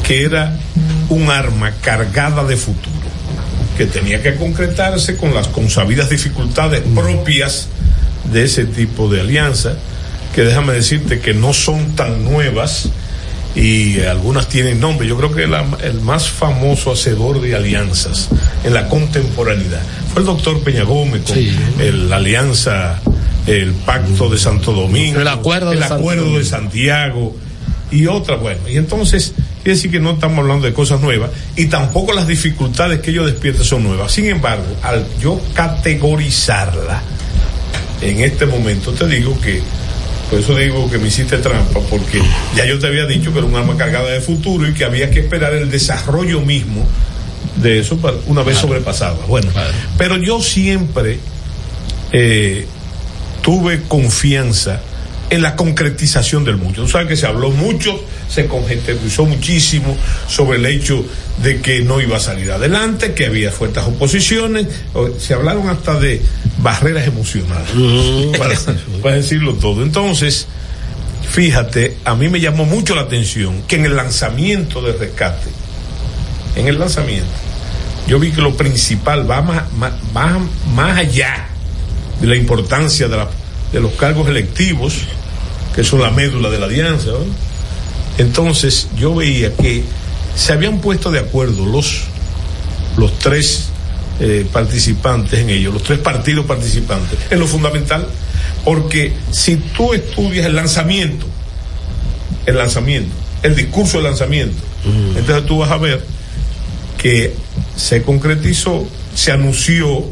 que era un arma cargada de futuro. que tenía que concretarse con las consabidas dificultades propias de ese tipo de alianza, que déjame decirte que no son tan nuevas y algunas tienen nombre. Yo creo que la- el más famoso hacedor de alianzas en la contemporaneidad fue el doctor Peña Gómez con el- la alianza, el pacto de Santo Domingo, El acuerdo el de acuerdo de. Santiago y otra, bueno, y entonces quiere decir que no estamos hablando de cosas nuevas y tampoco las dificultades que ellos despiertan son nuevas. Sin embargo, al yo categorizarla en este momento, te digo que, por eso digo que me hiciste trampa, porque ya yo te había dicho que era un arma cargada de futuro y que había que esperar el desarrollo mismo de eso para una vez sobrepasada. Bueno, pero yo siempre eh, tuve confianza en la concretización del mucho. Tú sabes que se habló mucho, se conjeturizó muchísimo sobre el hecho de que no iba a salir adelante, que había fuertes oposiciones, se hablaron hasta de barreras emocionales, para, para decirlo todo. Entonces, fíjate, a mí me llamó mucho la atención que en el lanzamiento de rescate, en el lanzamiento, yo vi que lo principal va más, más, más allá de la importancia de, la- de los cargos electivos, que son la médula de la alianza. ¿no? Entonces yo veía que se habían puesto de acuerdo los, los tres eh, participantes en ello, los tres partidos participantes, en lo fundamental, porque si tú estudias el lanzamiento, el lanzamiento, el discurso del lanzamiento, entonces tú vas a ver que se concretizó, se anunció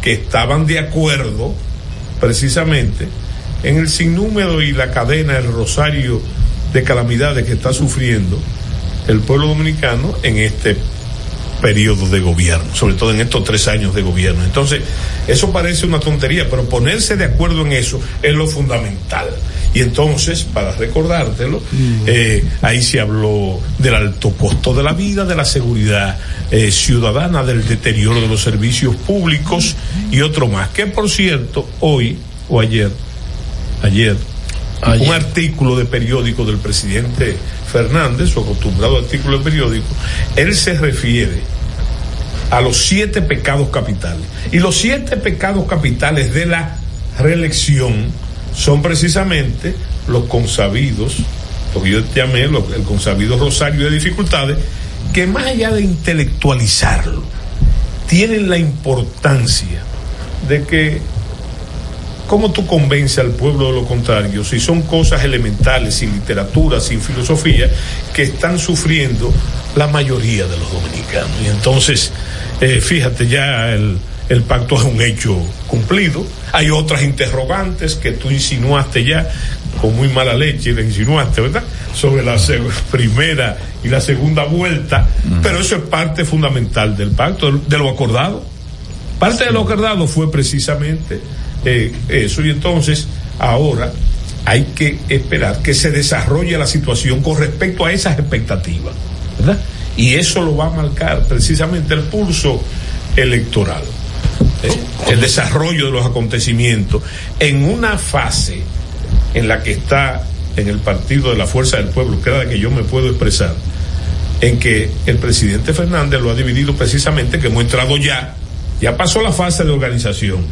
que estaban de acuerdo precisamente en el sinnúmero y la cadena, el rosario de calamidades que está sufriendo el pueblo dominicano en este periodo de gobierno, sobre todo en estos tres años de gobierno. Entonces, eso parece una tontería, pero ponerse de acuerdo en eso es lo fundamental. Y entonces, para recordártelo, eh, ahí se habló del alto costo de la vida, de la seguridad eh, ciudadana, del deterioro de los servicios públicos y otro más. Que por cierto, hoy o ayer, ayer, un artículo de periódico del presidente Fernández, su acostumbrado artículo de periódico, él se refiere a los siete pecados capitales. Y los siete pecados capitales de la reelección son precisamente los consabidos, lo que yo llamé el consabido rosario de dificultades, que más allá de intelectualizarlo, tienen la importancia de que ¿Cómo tú convences al pueblo de lo contrario si son cosas elementales, sin literatura, sin filosofía, que están sufriendo la mayoría de los dominicanos? Y entonces, eh, fíjate, ya el, el pacto es un hecho cumplido. Hay otras interrogantes que tú insinuaste ya con muy mala leche, le insinuaste, ¿verdad? Sobre la primera y la segunda vuelta, pero eso es parte fundamental del pacto, de lo acordado. Parte de lo acordado fue precisamente eh, eso y entonces ahora hay que esperar que se desarrolle la situación con respecto a esas expectativas, ¿verdad? Y eso lo va a marcar precisamente el pulso electoral, el desarrollo de los acontecimientos en una fase en la que está en el partido de la fuerza del pueblo, que que yo me puedo expresar, en que el presidente Fernández lo ha dividido precisamente, que hemos entrado ya, ya pasó la fase de organización,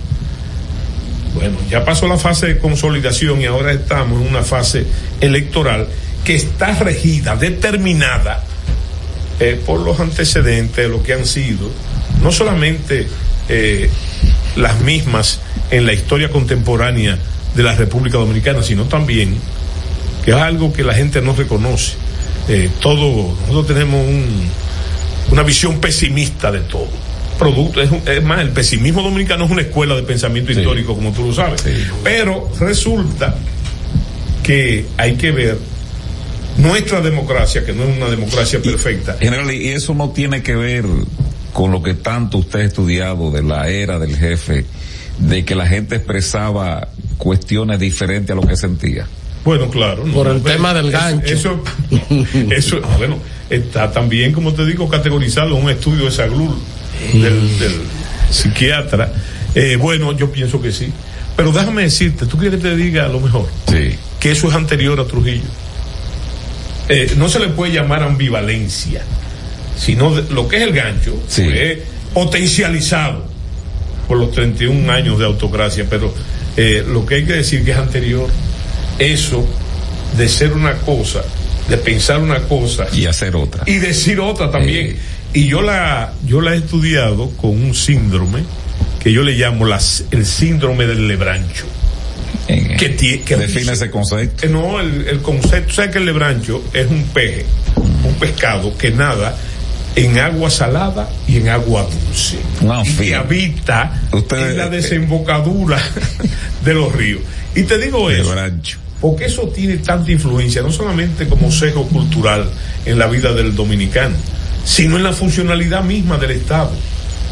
bueno, ya pasó la fase de consolidación y ahora estamos en una fase electoral que está regida, determinada eh, por los antecedentes, lo que han sido, no solamente eh, las mismas en la historia contemporánea de la República Dominicana, sino también, que es algo que la gente no reconoce, eh, todo, nosotros tenemos un, una visión pesimista de todo. Producto, es, es más, el pesimismo dominicano es una escuela de pensamiento histórico, como tú lo sabes. Pero resulta que hay que ver nuestra democracia, que no es una democracia perfecta. General, y eso no tiene que ver con lo que tanto usted ha estudiado de la era del jefe, de que la gente expresaba cuestiones diferentes a lo que sentía. Bueno, claro. no, Por el pero tema del eso- gancho. Eso, eso, bueno, está también, como te digo, categorizado en un estudio de Saglul, del, del psiquiatra. Eh, bueno, yo pienso que sí. Pero déjame decirte, ¿tú quieres que te diga lo mejor? Sí. Que eso es anterior a Trujillo. Eh, no se le puede llamar ambivalencia, sino de- lo que es el gancho. Sí. fue potencializado por los 31 años de autocracia, pero eh, lo que hay que decir que es anterior, eso de ser una cosa, de pensar una cosa y hacer otra. y decir otra también. Y yo la, yo la he estudiado con un síndrome que yo le llamo las, el síndrome del lebrancho. Que, tie- que Define ese concepto. Eh, No, el, el concepto, ¿sabes que el lebrancho es un peje, un pescado que nada en agua salada y en agua dulce. y que habita en la desembocadura de los ríos. Y te digo eso, porque eso tiene tanta influencia, no solamente como sesgo cultural en la vida del dominicano, sino en la funcionalidad misma del Estado.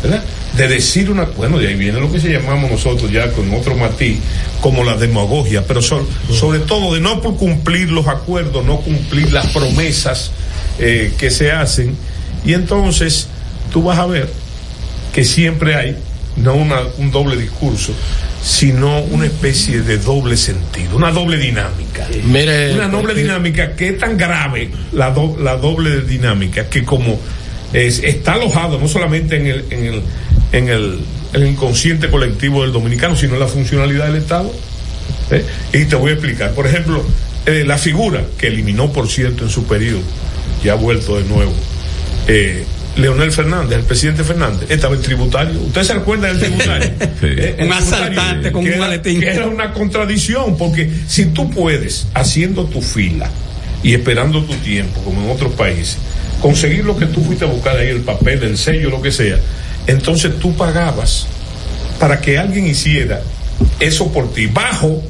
¿verdad? De decir una, bueno, de ahí viene lo que se llamamos nosotros ya con otro matiz, como la demagogia, pero so- sobre todo de no por cumplir los acuerdos, no cumplir las promesas eh, que se hacen. Y entonces tú vas a ver que siempre hay, no una- un doble discurso, sino una especie de doble sentido, una doble dinámica. Mire, una doble porque- dinámica que es tan grave, la, do- la doble dinámica, que como es- está alojado no solamente en el, en el, en el, el inconsciente colectivo del dominicano, sino en la funcionalidad del Estado. ¿eh? Y te voy a explicar. Por ejemplo, eh, la figura que eliminó, por cierto, en su periodo, ya ha vuelto de nuevo, eh, Leonel Fernández, el presidente Fernández, estaba en tributario. ¿Usted se acuerda del tributario? Eh, el Un asaltante con que un era- maletín. que era una contradicción, porque si tú puedes, haciendo tu fila y esperando tu tiempo, como en otros países, conseguir lo que tú fuiste a buscar ahí, el papel, el sello, lo que sea, entonces tú pagabas para que alguien hiciera eso por ti, bajo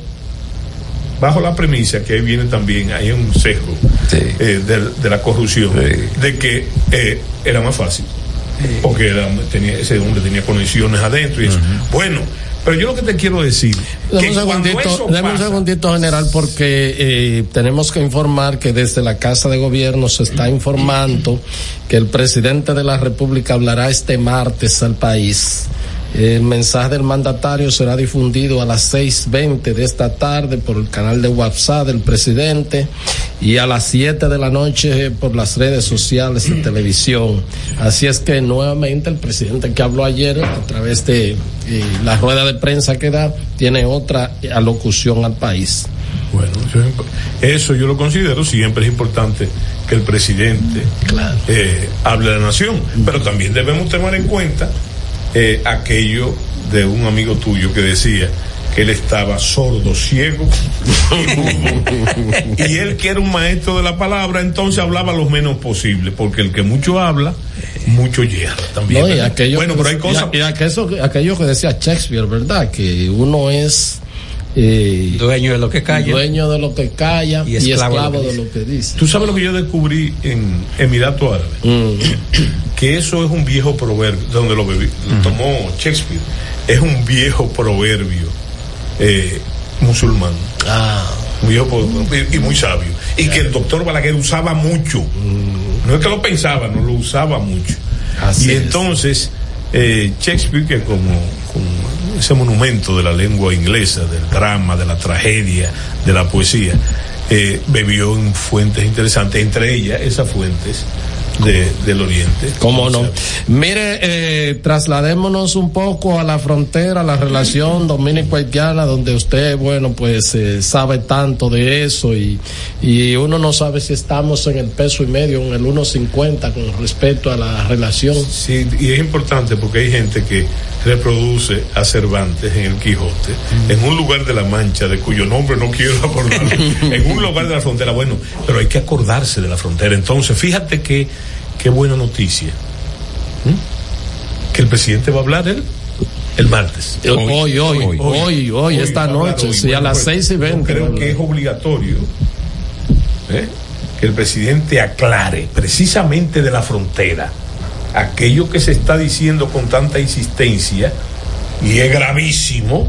bajo la premisa que ahí viene también, hay un sesgo eh, de, de la corrupción, de que eh, era más fácil, porque era- tenía, ese hombre tenía conexiones adentro y eso. Bueno, pero yo lo que te quiero decir, Dame que un segundito, un segundito general porque eh, tenemos que informar que desde la Casa de Gobierno se está informando que el presidente de la República hablará este martes al país. El mensaje del mandatario será difundido a las 6.20 de esta tarde por el canal de WhatsApp del presidente y a las 7 de la noche por las redes sociales y televisión. Así es que nuevamente el presidente que habló ayer a través de eh, la rueda de prensa que da tiene otra alocución al país. Bueno, eso, es- eso yo lo considero siempre es importante que el presidente eh, hable de la nación, pero también debemos tener en cuenta eh, aquello de un amigo tuyo que decía que él estaba sordo, ciego y él que era un maestro de la palabra, entonces hablaba lo menos posible, porque el que mucho habla, mucho yerra también. No, y ¿verdad? aquello bueno, pero hay cosas y aquello, aquello que decía Shakespeare, ¿verdad? Que uno es eh, dueño de lo que calla. dueño de lo que calla y esclavo, de, lo que dice. Tú sabes lo que yo descubrí en Emirato Árabe, Mm. que eso es un viejo proverbio, de donde lo bebí, lo tomó Shakespeare, es un viejo proverbio eh, musulmán. Ah. Un viejo proverbio, y, muy sabio. Y que el doctor Balaguer usaba mucho. Mm. No es que lo pensaba, no lo usaba mucho. Así y es. entonces, eh, Shakespeare, que como, como ese monumento de la lengua inglesa, del drama, de la tragedia, de la poesía, eh, bebió en fuentes interesantes, entre ellas esas fuentes de, del Oriente. ¿Cómo no? Mire, eh, trasladémonos un poco a la frontera, a la relación dominico-haitiana, donde usted, bueno, pues eh, sabe tanto de eso y, y uno no sabe si estamos en el peso y medio, en el 1.50 con respecto a la relación. Sí, y es importante porque hay gente que reproduce a Cervantes en el Quijote, en un lugar de la Mancha, de cuyo nombre no quiero acordar, en un lugar de la frontera. Bueno, pero hay que acordarse de la frontera. Entonces, fíjate que, qué buena noticia. ¿Mm? Que el presidente va a hablar él el martes. Hoy, hoy, hoy, hoy, hoy, esta noche, sí, a las pues, 6 y 20. yo Creo que es obligatorio ¿eh? que el presidente aclare precisamente de la frontera aquello que se está diciendo con tanta insistencia y es gravísimo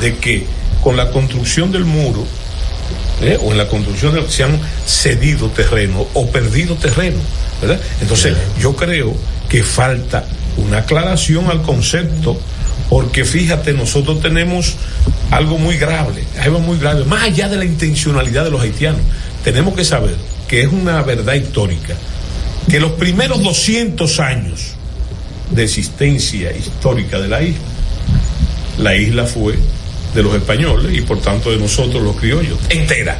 de que con la construcción del muro ¿eh? o en la construcción de se han cedido terreno o perdido terreno ¿verdad? entonces yo creo que falta una aclaración al concepto porque fíjate nosotros tenemos algo muy grave algo muy grave más allá de la intencionalidad de los haitianos tenemos que saber que es una verdad histórica que los primeros 200 años de existencia histórica de la isla. La isla fue de los españoles y por tanto de nosotros los criollos, entera.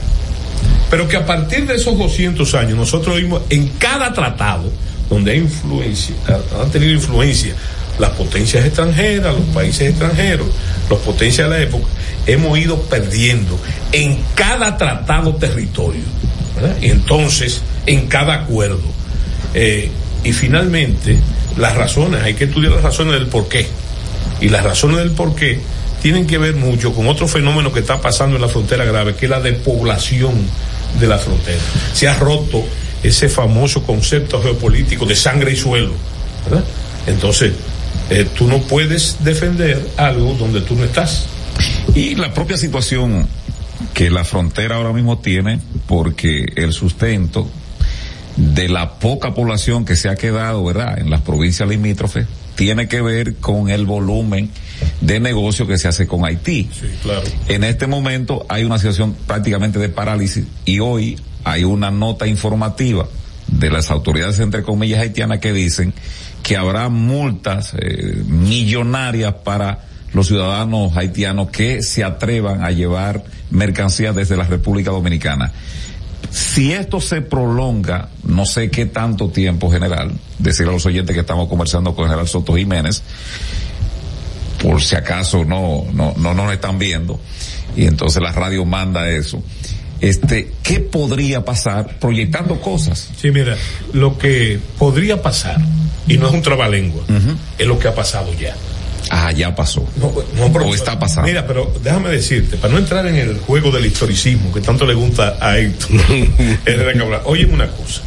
Pero que a partir de esos 200 años nosotros vimos en cada tratado donde hay influencia, han tenido influencia las potencias extranjeras, los países extranjeros, las potencias de la época, hemos ido perdiendo en cada tratado territorio. Y entonces, en cada acuerdo. Eh, y finalmente, las razones, hay que estudiar las razones del por qué. Y las razones del por qué tienen que ver mucho con otro fenómeno que está pasando en la frontera grave, que es la despoblación de la frontera. Se ha roto ese famoso concepto geopolítico de sangre y suelo. ¿verdad? Entonces, eh, tú no puedes defender algo donde tú no estás. Y la propia situación que la frontera ahora mismo tiene, porque el sustento de la poca población que se ha quedado, ¿verdad?, en las provincias limítrofes, tiene que ver con el volumen de negocio que se hace con Haití. Sí, claro. En este momento hay una situación prácticamente de parálisis y hoy hay una nota informativa de las autoridades, entre comillas, haitianas que dicen que habrá multas eh, millonarias para los ciudadanos haitianos que se atrevan a llevar mercancías desde la República Dominicana. Si esto se prolonga, no sé qué tanto tiempo general, decir a los oyentes que estamos conversando con General Soto Jiménez, por si acaso no, no, no nos están viendo, y entonces la radio manda eso. Este, ¿qué podría pasar proyectando cosas? Sí, mira, lo que podría pasar, y no es un trabalengua, es lo que ha pasado ya. Ah, ya pasó. No, no, pero- O está pasando. Mira, pero déjame decirte, para no entrar en el juego del historicismo que tanto le gusta a Héctor oye una cosa,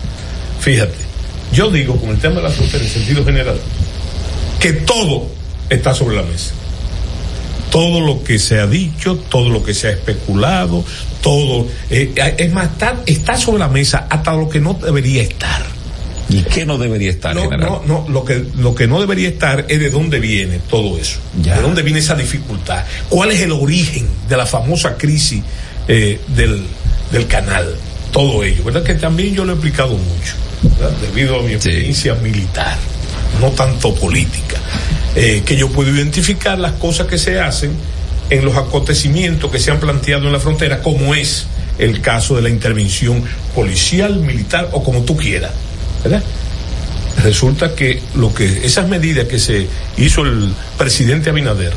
fíjate, yo digo con el tema de la frontera en sentido general, que todo está sobre la mesa. Todo lo que se ha dicho, todo lo que se ha especulado, todo, eh, es más, está, está sobre la mesa hasta lo que no debería estar. ¿Y qué no debería estar, No, general? no, no, lo que, lo que no debería estar es de dónde viene todo eso. Ya. De dónde viene esa dificultad. ¿Cuál es el origen de la famosa crisis eh, del, del canal? Todo ello, ¿verdad? Que también yo lo he explicado mucho, ¿verdad? debido a mi experiencia militar, no tanto política. Eh, que yo puedo identificar las cosas que se hacen en los acontecimientos que se han planteado en la frontera, como es el caso de la intervención policial, militar o como tú quieras, ¿verdad? Resulta que lo que esas medidas que se hizo el presidente Abinader,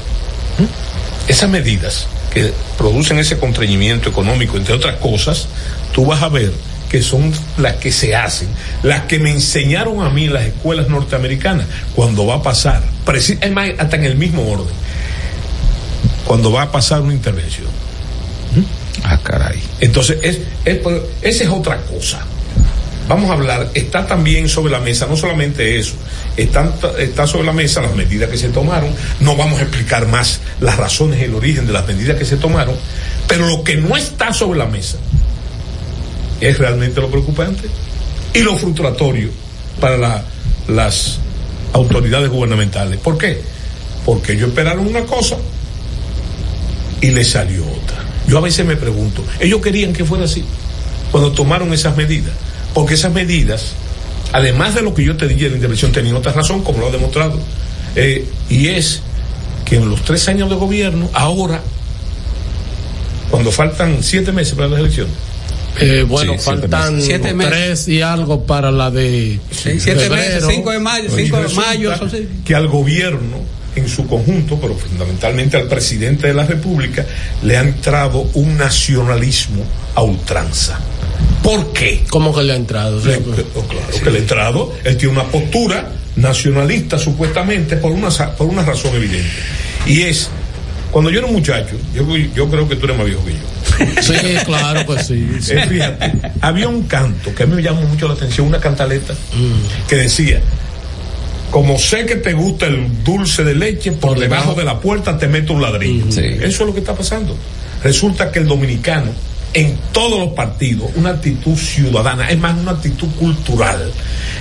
esas medidas que producen ese contrañimiento económico, entre otras cosas, tú vas a ver que son las que se hacen, las que me enseñaron a mí en las escuelas norteamericanas, cuando va a pasar, es más, hasta en el mismo orden, cuando va a pasar una intervención. Ah, caray. Entonces, es, es, esa es otra cosa. Vamos a hablar, está también sobre la mesa, no solamente eso, están, está sobre la mesa las medidas que se tomaron, no vamos a explicar más las razones el origen de las medidas que se tomaron, pero lo que no está sobre la mesa es realmente lo preocupante y lo frustratorio para la- las autoridades gubernamentales. ¿Por qué? Porque ellos esperaron una cosa y les salió otra. Yo a veces me pregunto, ellos querían que fuera así cuando tomaron esas medidas, porque esas medidas, además de lo que yo te dije de la intervención, tenían otra razón, como lo ha demostrado, eh, y es que en los tres años de gobierno, ahora, cuando faltan siete meses para las elecciones, Eh, bueno, Sí, faltan meses. Siete meses. tres y algo para la de siete febrero. Oye, resulta Que al gobierno en su conjunto, pero fundamentalmente al presidente de la República, le ha entrado un nacionalismo a ultranza. ¿Por qué? ¿Cómo que le ha entrado? Le- oh, claro que le ha entrado. Él tiene una postura nacionalista supuestamente por una, sa- por una razón evidente. Y es, cuando yo era un muchacho, yo, yo creo que tú eres más viejo que yo. Sí, claro que sí. sí. Eh, fíjate, había un canto que a mí me llamó mucho la atención, una cantaleta, que decía, como sé que te gusta el dulce de leche, por, debajo de la puerta te meto un ladrillo. Eso es lo que está pasando. Resulta que el dominicano, en todos los partidos, una actitud ciudadana, es más, una actitud cultural.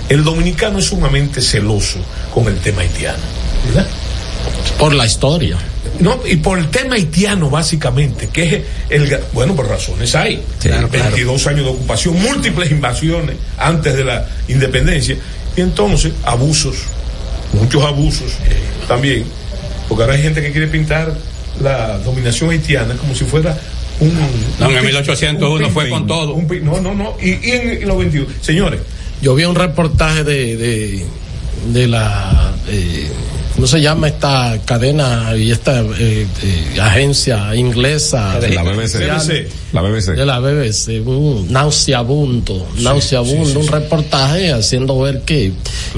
El dominicano es sumamente celoso con el tema haitiano. ¿verdad? Por la historia. No, y por el tema haitiano, básicamente, que es el. Bueno, por razones hay. 22 años de ocupación, múltiples invasiones antes de la independencia, y entonces abusos muchos abusos también, porque ahora hay gente que quiere pintar la dominación haitiana como si fuera un... No, en un- 1801 un fue pin-pin, con todo. un no, no, no. Y, y en los 21. Señores, Yo vi un reportaje de, de, de la, eh, ¿cómo se llama esta cadena y esta eh, eh, agencia inglesa? La BBC. La BBC. De la BBC, un nauseabundo, nauseabundo, un reportaje haciendo ver que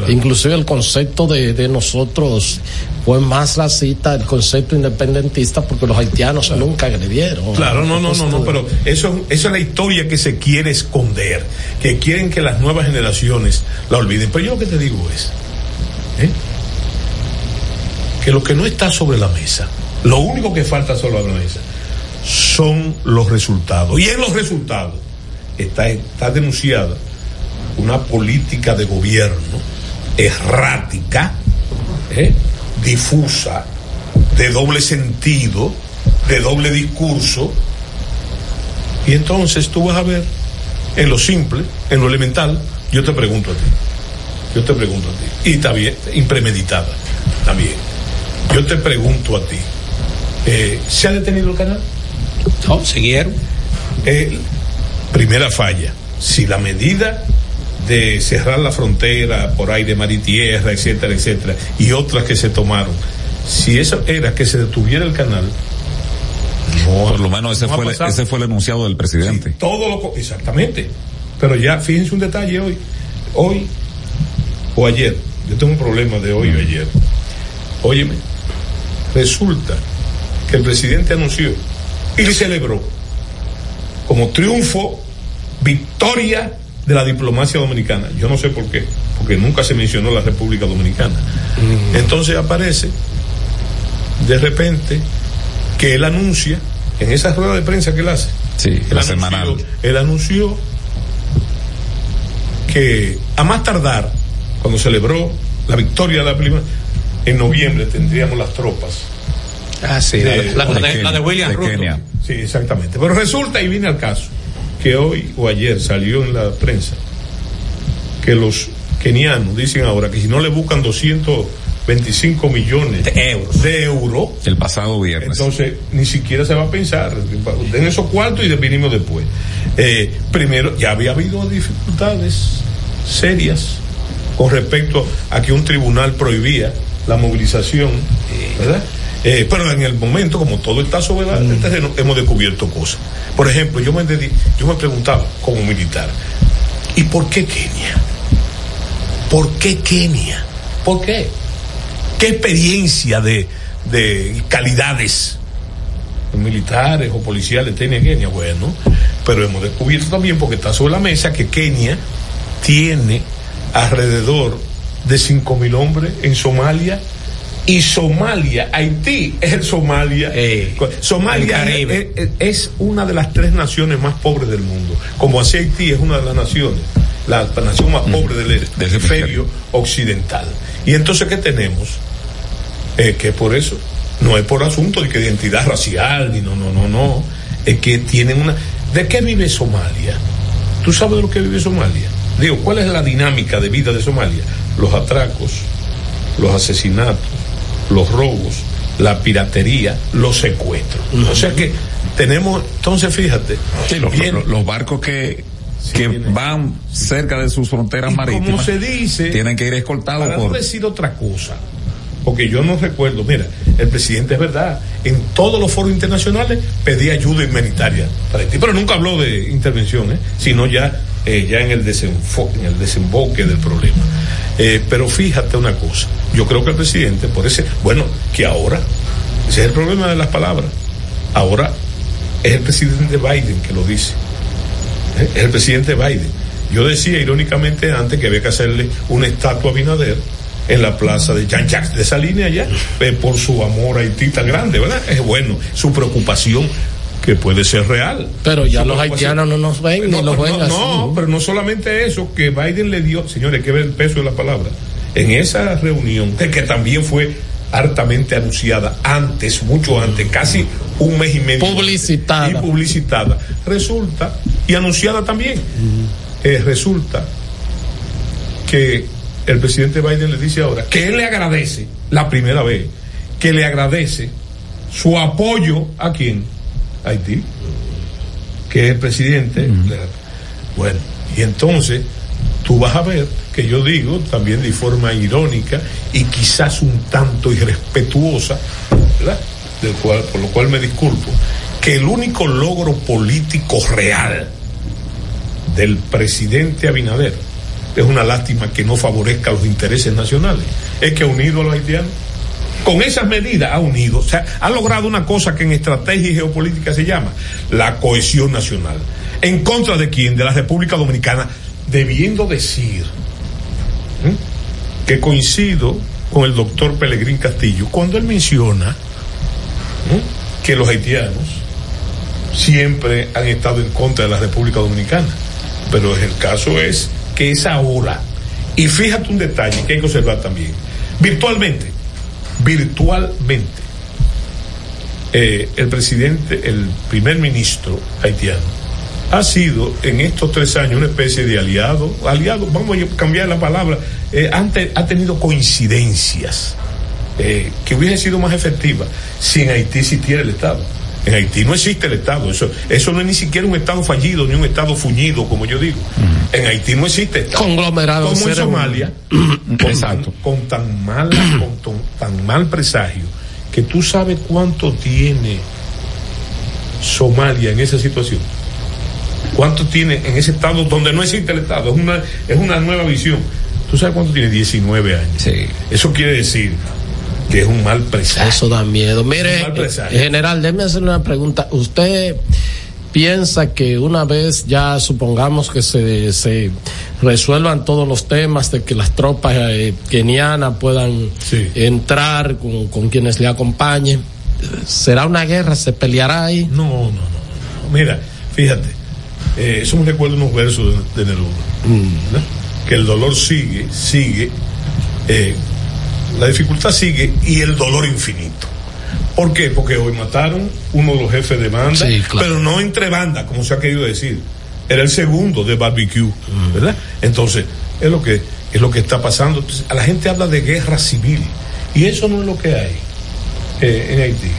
inclusive el concepto de, de nosotros fue más racista, el concepto independentista, porque los haitianos nunca agredieron. Claro, no, no, no, no, pero eso, eso es la historia que se quiere esconder, que quieren que las nuevas generaciones la olviden. Pero yo lo que te digo es ¿eh? Que lo que no está sobre la mesa, lo único que falta sobre la mesa, son los resultados. Y en los resultados está, está denunciada una política de gobierno errática, ¿eh? difusa, de doble sentido, de doble discurso. Y entonces tú vas a ver, en lo simple, en lo elemental, yo te pregunto a ti, yo te pregunto a ti, y está bien, impremeditada también. Yo te pregunto a ti, eh, ¿se ha detenido el canal? No, siguieron. Eh, primera falla, si la medida de cerrar la frontera por aire, mar y tierra, etcétera, etcétera, y otras que se tomaron, si eso era que se detuviera el canal, Por lo menos ese no fue, el- ese fue el enunciado del presidente. todo lo exactamente. Pero ya, fíjense un detalle hoy, hoy o ayer, yo tengo un problema de hoy o ayer. Óyeme, resulta que el presidente anunció y le celebró como triunfo, victoria de la diplomacia dominicana. Yo no sé por qué, porque nunca se mencionó la República Dominicana. Entonces aparece de repente que él anuncia en esa rueda de prensa que él hace. Sí, él la anunció- semanal. Él anunció que a más tardar, cuando celebró la victoria de la prima, en noviembre tendríamos las tropas. Ah, sí, la, la- la de, la de William de Ruto. Kenia. Sí, exactamente. Pero resulta, y viene al caso, que hoy o ayer salió en la prensa que los kenianos dicen ahora que si no le buscan 225 millones de euros, de euros El pasado viernes. entonces ni siquiera se va a pensar den esos cuartos y venimos después. Eh, primero, ya había habido dificultades serias con respecto a que un tribunal prohibía la movilización, ¿verdad? Eh, pero en el momento, como todo está sobre la- el terreno, hemos descubierto cosas. Por ejemplo, yo me, dedi- yo me preguntaba como militar, ¿y por qué Kenia? ¿Por qué Kenia? ¿Por qué? ¿Qué experiencia de, de calidades militares o policiales tiene Kenia? Bueno, pero hemos descubierto también, porque está sobre la mesa, que Kenia tiene alrededor de 5 mil hombres en Somalia. Y Somalia, Haití es Somalia. Somalia el es, Caribe. es- es una de las tres naciones más pobres del mundo. Como así Haití es una de las naciones, la, la nación más pobre del hemisferio occidental. Y entonces, ¿qué tenemos? Eh, que por eso, no es por asunto de que identidad racial, ni no, no, no, no. Es que tienen una. ¿De qué vive Somalia? ¿Tú sabes de lo que vive Somalia? Digo, ¿cuál es la dinámica de vida de Somalia? Los atracos, los asesinatos, los robos, la piratería, los secuestros. O sea que tenemos, entonces fíjate, Sí, los, bien- los- los barcos que, que van cerca de sus fronteras y marítimas como se dice, tienen que ir escoltados para por no decir otra cosa, porque yo no recuerdo, mira, el presidente es verdad, en todos los foros internacionales pedía ayuda humanitaria para Haití, pero nunca habló de intervención, ¿eh? sino ya, eh, ya en, el desenfo- en el desemboque del problema. Eh, pero fíjate una cosa, yo creo que el presidente, por ese, bueno, que ahora, ese es el problema de las palabras, ahora es el presidente Biden que lo dice. Es el presidente Biden. Yo decía irónicamente antes que había que hacerle una estatua a Binader en la plaza de Jean Jacques de esa línea allá, eh, por su amor a Haití tan grande, ¿verdad? Es bueno, su preocupación que puede ser real. Pero ya los haitianos no nos ven ni No, los pero ven no, así. no, pero no solamente eso, que Biden le dio, señores, hay que ver el peso de la palabra. En esa reunión, que, también fue hartamente anunciada antes, mucho antes, casi un mes y medio. Publicitada. Y publicitada. Resulta, y anunciada también, eh, resulta que el presidente Biden le dice ahora que él le agradece, la primera vez, que le agradece su apoyo a quién? Haití, que es el presidente. Bueno, y entonces tú vas a ver que yo digo también de forma irónica y quizás un tanto irrespetuosa, ¿verdad? Del cual, por lo cual me disculpo, que el único logro político real del presidente Abinader es una lástima que no favorezca los intereses nacionales, es que ha unido a los haitianos. Con esas medidas ha unido, o sea, ha logrado una cosa que en estrategia y geopolítica se llama la cohesión nacional. ¿En contra de quién? De la República Dominicana, debiendo decir que coincido con el doctor Pelegrín Castillo cuando él menciona que los haitianos siempre han estado en contra de la República Dominicana. Pero el caso es que es ahora. Y fíjate un detalle que hay que observar también. Virtualmente, virtualmente, eh, el presidente, el primer ministro haitiano, ha sido en estos tres años una especie de aliado, aliado, vamos a cambiar la palabra, eh, ante- ha tenido coincidencias eh, que hubiesen sido más efectivas si en Haití existiera el Estado. En Haití no existe el Estado, eso, eso no es ni siquiera un Estado fallido, ni un Estado fuñido, como yo digo. En Haití no existe Estado. Conglomerado Como en. Somalia, con tan, con tan mala, con tan, mal presagio, que tú sabes cuánto tiene Somalia en esa situación. ¿Cuánto tiene en ese estado donde no existe el Estado? Es una, es una nueva visión. ¿Tú sabes cuánto tiene? 19 años. Eso quiere decir que es un mal presagio. Eso da miedo. Mire, general, déjeme hacerle una pregunta. ¿Usted piensa que una vez ya supongamos que se, se resuelvan todos los temas de que las tropas eh, kenianas puedan entrar con, con quienes le acompañen, ¿será una guerra? ¿Se peleará ahí? No, no, no. Mira, fíjate, eh, eso me recuerda unos versos de, de Neruda, ¿verdad? que el dolor sigue, sigue, eh, la dificultad sigue y el dolor infinito. ¿Por qué? Porque hoy mataron uno de los jefes de banda, Sí, claro. pero no entre bandas, como se ha querido decir. Era el segundo de barbecue, ¿verdad? Entonces, es lo que es lo que está pasando. Entonces, a la gente habla de guerra civil y eso no es lo que hay eh, en Haití.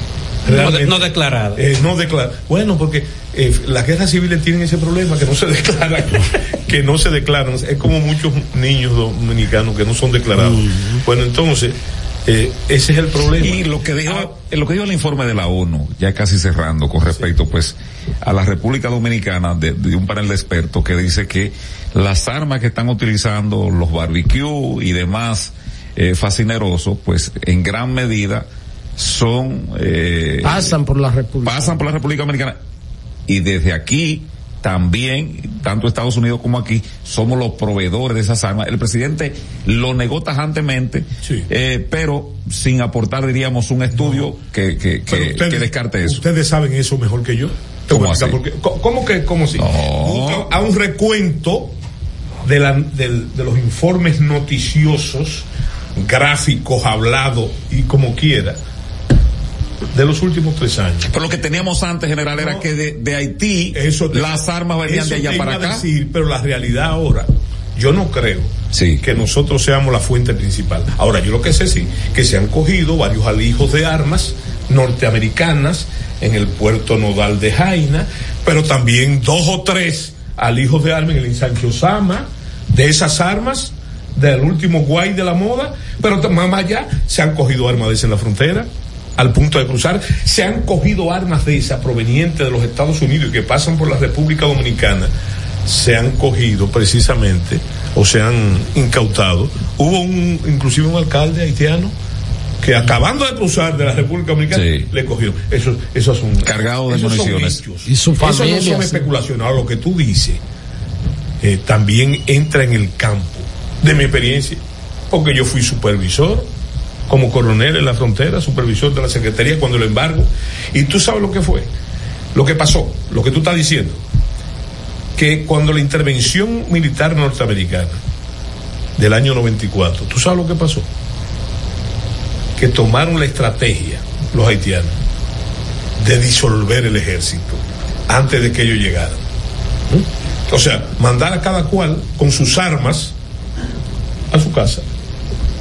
No, de- no declarado. Eh, no. Bueno, porque eh, las guerras civiles tienen ese problema que no se declaran, que no se declaran. Es como muchos niños dominicanos que no son declarados. Bueno, entonces, eh, ese es el problema. Y lo que dijo, eh, lo que dijo el informe de la ONU, ya casi cerrando con respecto pues a la República Dominicana de, de un panel de expertos que dice que las armas que están utilizando los barbecue y demás eh, fascinerosos, pues en gran medida son eh, Pasan por la República. pasan por la República Dominicana y desde aquí también, tanto Estados Unidos como aquí, somos los proveedores de esas armas. El presidente lo negó tajantemente, eh, pero sin aportar, diríamos, un estudio que, que, que, Pero ustedes- que descarte eso. Ustedes saben eso mejor que yo. Te voy a ¿Cómo que, cómo si? A un recuento de, la, del- de los informes noticiosos, gráficos, hablados y como quiera, de los últimos tres años. Pero lo que teníamos antes, general, era que de, de Haití las armas venían Eso de allá para acá. decir, pero la realidad ahora, yo no creo que nosotros seamos la fuente principal. Ahora, yo lo que sé sí, que se han cogido varios alijos de armas norteamericanas en el puerto nodal de Jaina, pero también dos o tres alijos de armas en el ensanche Osama, de esas armas, del último guay de la moda, pero más allá se han cogido armas de en la frontera al punto de cruzar, se han cogido armas de esas provenientes de los Estados Unidos y que pasan por la República Dominicana, se han cogido precisamente o se han incautado. Hubo un, inclusive un alcalde haitiano que acabando de cruzar de la República Dominicana le cogió. Eso, eso es un Cargado de municiones. Y su Eso no familia, son sí. especulaciones. Ahora, lo que tú dices eh, también entra en el campo de mi experiencia, porque yo fui supervisor como coronel en la frontera, supervisor de la Secretaría cuando el embargo, y tú sabes lo que fue, lo que pasó, lo que tú estás diciendo, que cuando la intervención militar norteamericana del año 94, tú sabes lo que pasó, que tomaron la estrategia los haitianos de disolver el ejército antes de que ellos llegaran. ¿Mm? O sea, mandar a cada cual con sus armas a su casa.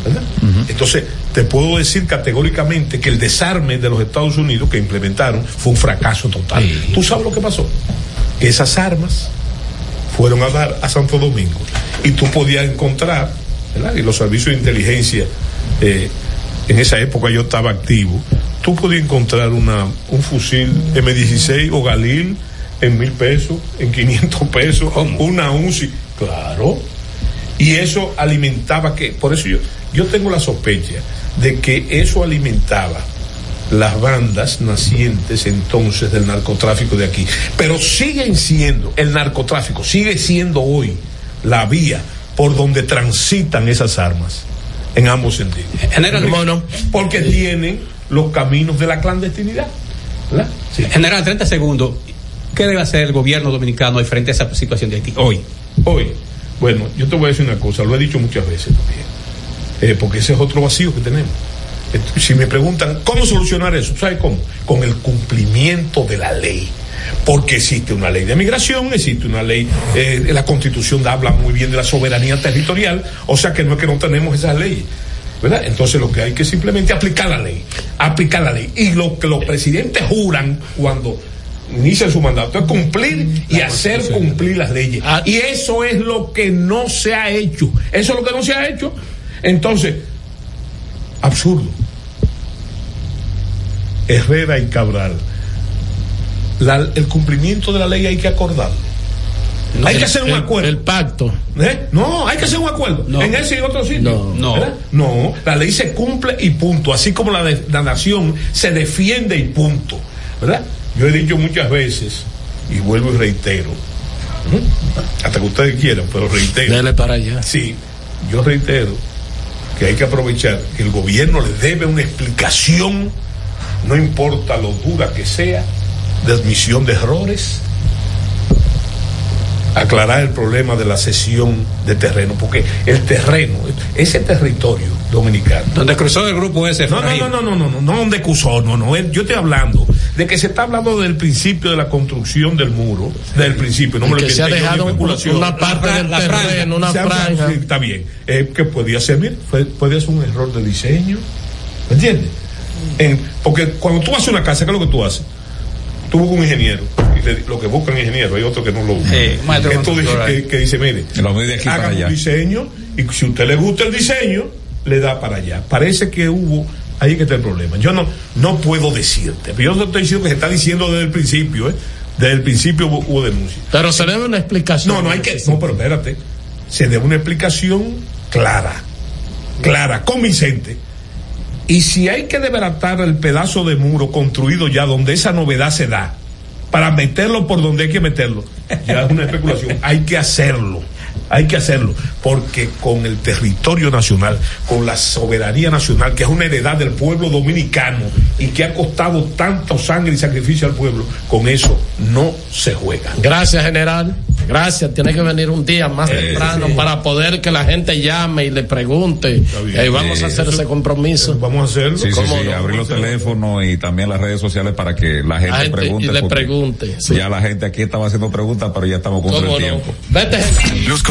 ¿verdad? Entonces, te puedo decir categóricamente que el desarme de los Estados Unidos que implementaron fue un fracaso total. ¿Tú sabes lo que pasó? Que esas armas fueron a dar a Santo Domingo y tú podías encontrar, ¿verdad? Y los servicios de inteligencia, eh, en esa época yo estaba activo, tú podías encontrar una, un fusil M16 o Galil en mil pesos, en 500 pesos, una UCI, claro. Y eso alimentaba que, por eso yo, yo tengo la sospecha de que eso alimentaba las bandas nacientes entonces del narcotráfico de aquí. Pero siguen siendo, el narcotráfico sigue siendo hoy la vía por donde transitan esas armas en ambos sentidos. General, Porque tienen los caminos de la clandestinidad. General, 30 segundos. ¿Qué debe hacer el gobierno dominicano frente a esa situación de Haití hoy? Hoy, bueno, yo te voy a decir una cosa, lo he dicho muchas veces también, eh, porque ese es otro vacío que tenemos. Eh, Si me preguntan cómo solucionar eso, ¿sabes cómo? Con el cumplimiento de la ley. Porque existe una ley de migración, existe una ley, eh, la constitución habla muy bien de la soberanía territorial, o sea que no es que no tenemos esas leyes. ¿verdad? Entonces lo que hay que simplemente aplicar la ley, aplicar la ley. Y lo que los presidentes juran cuando inician su mandato es cumplir y hacer cumplir las leyes. Y eso es lo que no se ha hecho. Eso es lo que no se ha hecho. Entonces, absurdo. Herrera y Cabral. La- el cumplimiento de la ley hay que acordarlo. hay que hacer un acuerdo. El pacto. ¿Eh? No, hay que hacer un acuerdo. En ese y otro sitio. No. no. No. No, la ley se cumple y punto. Así como la, de- la nación se defiende y punto. ¿Verdad? Yo he dicho muchas veces, y vuelvo y reitero, ¿Mm? hasta que ustedes quieran, pero reitero. Dele para allá. Sí, yo reitero que hay que aprovechar que el gobierno le debe una explicación, no importa lo dura que sea, de admisión de errores, aclarar el problema de la cesión de terreno, porque el terreno, ese territorio dominicano. Donde cruzó el grupo ese. No, no, no, no, no, no, no, no donde cruzó, no, no, yo estoy hablando de que se está hablando del principio de la construcción del muro, del principio, no me lo que se ha dejado una parte La del la terreno, una franja. sí, está bien, eh, que podía ser, mira, fue- puede ser un error de diseño, ¿me entiendes? En- porque cuando tú haces una casa, ¿qué es lo que tú haces? Tú buscas un ingeniero, le- lo que busca un ingeniero, hay otro que no lo busca. Eh, maestro que, dice, mire, haga allá. un diseño y si a usted le gusta el diseño, le da para allá. Parece que hubo, ahí que está el problema. Yo no, no puedo decirte, pero yo no estoy diciendo que se está diciendo desde el principio, ¿eh? Desde el principio hubo, hubo denuncia. Pero se debe una explicación. No, no hay que, no, pero espérate, se debe una explicación clara, clara, convincente. Y si hay que desbaratar el pedazo de muro construido ya donde esa novedad se da, para meterlo por donde hay que meterlo, ya es una especulación, hay que hacerlo. Hay que hacerlo, porque con el territorio nacional, con la soberanía nacional, que es una heredad del pueblo dominicano y que ha costado tanto sangre y sacrificio al pueblo, con eso no se juega. Gracias, general. Gracias. Tiene que venir un día más Eh, temprano sí. para poder que la gente llame y le pregunte. Y vamos a hacer Eso- ese compromiso. Vamos a hacerlo. Sí, sí, ¿Cómo sí, no? abrir los teléfonos y también las redes sociales para que la gente, La gente- pregunte. y le pregunte, sí. Ya la gente aquí estaba haciendo preguntas, pero ya estamos con el tiempo. Vete, Los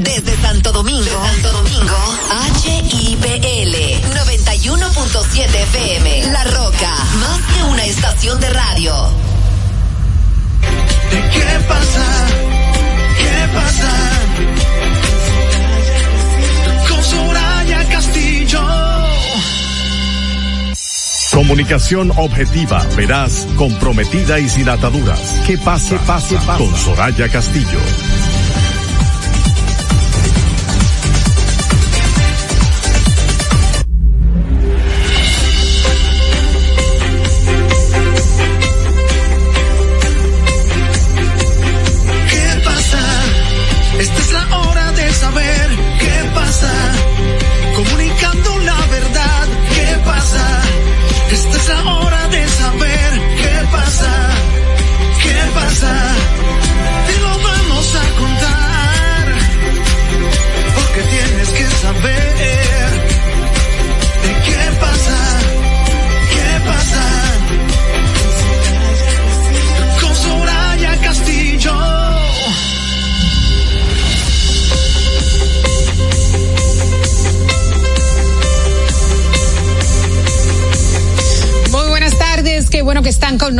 Desde Santo Domingo, Santo Domingo, HIPL 91.7 FM. La Roca, más que una estación de radio. ¿Qué pasa? ¿Qué pasa? Con Soraya Castillo. Comunicación objetiva, veraz, comprometida y sin ataduras. ¿Qué pasa? pasa? Con Soraya Castillo.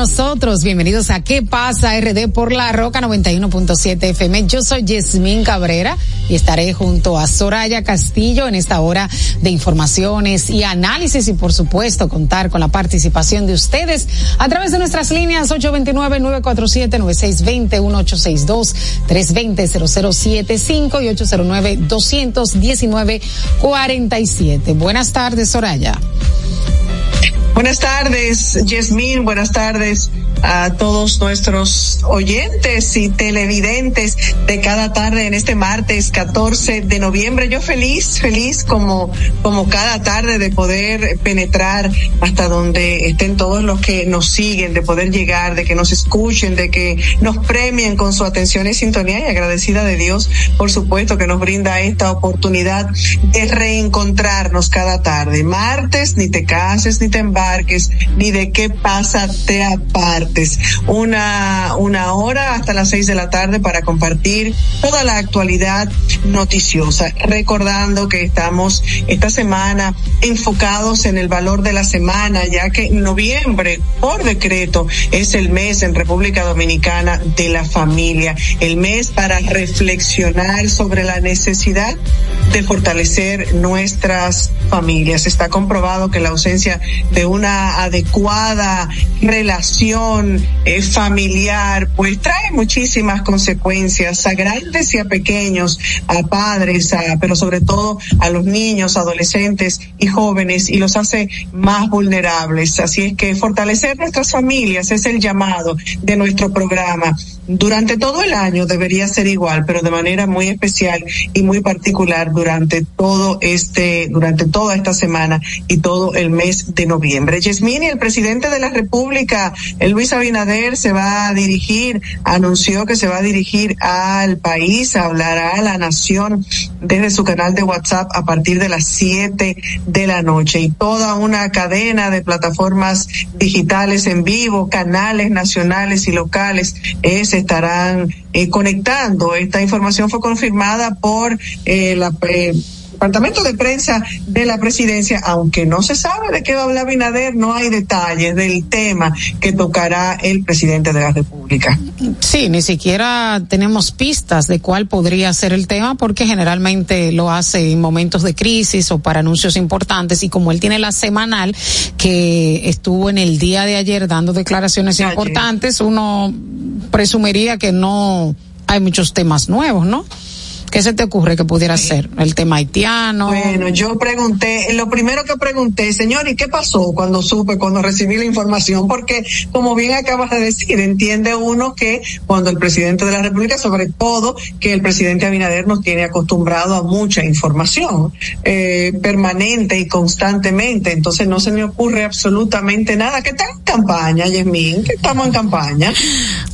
Nosotros. Bienvenidos a ¿Qué pasa RD por la Roca 91.7 FM? Yo soy Yasmín Cabrera y estaré junto a Soraya Castillo en esta hora de informaciones y análisis y por supuesto contar con la participación de ustedes a través de nuestras líneas 829-947-9620, 1862-320-0075 y 809-219-47. Buenas tardes, Soraya. Buenas tardes, Yasmín. Buenas tardes a todos nuestros oyentes y televidentes de cada tarde en este martes 14 de noviembre. Yo feliz, feliz como, como cada tarde de poder penetrar hasta donde estén todos los que nos siguen, de poder llegar, de que nos escuchen, de que nos premien con su atención y sintonía y agradecida de Dios, por supuesto, que nos brinda esta oportunidad de reencontrarnos cada tarde. Martes, ni te cases, ni te embarques, ni de qué pasa te apartes. Una, una hora hasta las seis de la tarde para compartir toda la actualidad noticiosa. Recordando que estamos esta semana enfocados en el valor de la semana, ya que noviembre, por decreto, es el mes en República Dominicana de la familia, el mes para reflexionar sobre la necesidad de fortalecer nuestras familias. Está comprobado que la ausencia de una adecuada relación eh, familiar, pues trae muchísimas consecuencias a grandes y a pequeños, a padres, a, pero sobre todo a los niños, adolescentes y jóvenes y los hace más vulnerables. Así es que fortalecer nuestras familias es el llamado de nuestro programa. Durante todo el año debería ser igual, pero de manera muy especial y muy particular durante todo este, durante toda esta semana y todo el mes de noviembre. Yasmini, el presidente de la República, Luis Abinader, se va a dirigir, anunció que se va a dirigir al país, hablará a la nación desde su canal de WhatsApp a partir de las 7 de la noche y toda una cadena de plataformas digitales en vivo, canales nacionales y locales se estarán eh, conectando. Esta información fue confirmada por eh, la eh, departamento de prensa de la presidencia, aunque no se sabe de qué va a hablar Binader, no hay detalles del tema que tocará el presidente de la República. Sí, ni siquiera tenemos pistas de cuál podría ser el tema porque generalmente lo hace en momentos de crisis o para anuncios importantes y como él tiene la semanal que estuvo en el día de ayer dando declaraciones importantes, uno presumiría que no hay muchos temas nuevos, ¿no? ¿Qué se te ocurre que pudiera ser? ¿El tema haitiano? Bueno, yo pregunté, lo primero que pregunté, señor, ¿y qué pasó cuando supe, cuando recibí la información? Porque, como bien acabas de decir, entiende uno que cuando el presidente de la República, sobre todo que el presidente Abinader nos tiene acostumbrado a mucha información eh, permanente y constantemente, entonces no se me ocurre absolutamente nada. ¿Qué está en campaña, Yasmín? ¿Qué estamos en campaña?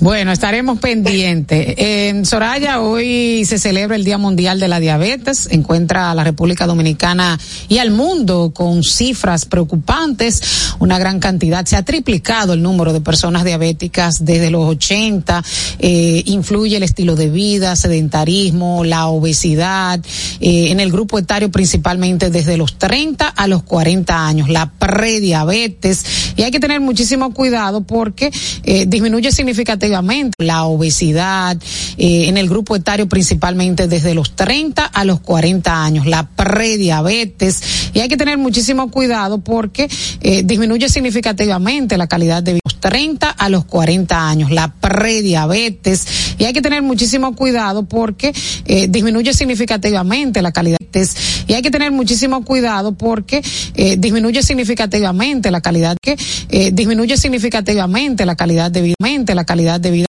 Bueno, estaremos pendientes. En Soraya hoy se celebra el Día Mundial de la Diabetes. Encuentra a la República Dominicana y al mundo con cifras preocupantes. Una gran cantidad. Se ha triplicado el número de personas diabéticas desde los 80. Eh, influye el estilo de vida, sedentarismo, la obesidad. Eh, en el grupo etario principalmente desde los 30 a los 40 años. La prediabetes. Y hay que tener muchísimo cuidado porque eh, disminuye significativamente la obesidad en el grupo etario principalmente desde los 30 a los 40 años, la prediabetes, y hay que tener muchísimo cuidado porque eh, disminuye significativamente la calidad de vida. 30 a los 40 años, la prediabetes, y hay que tener muchísimo cuidado porque eh, disminuye significativamente la calidad y hay que tener muchísimo cuidado porque eh, disminuye significativamente la calidad que eh, disminuye significativamente la calidad de vida, la calidad de vida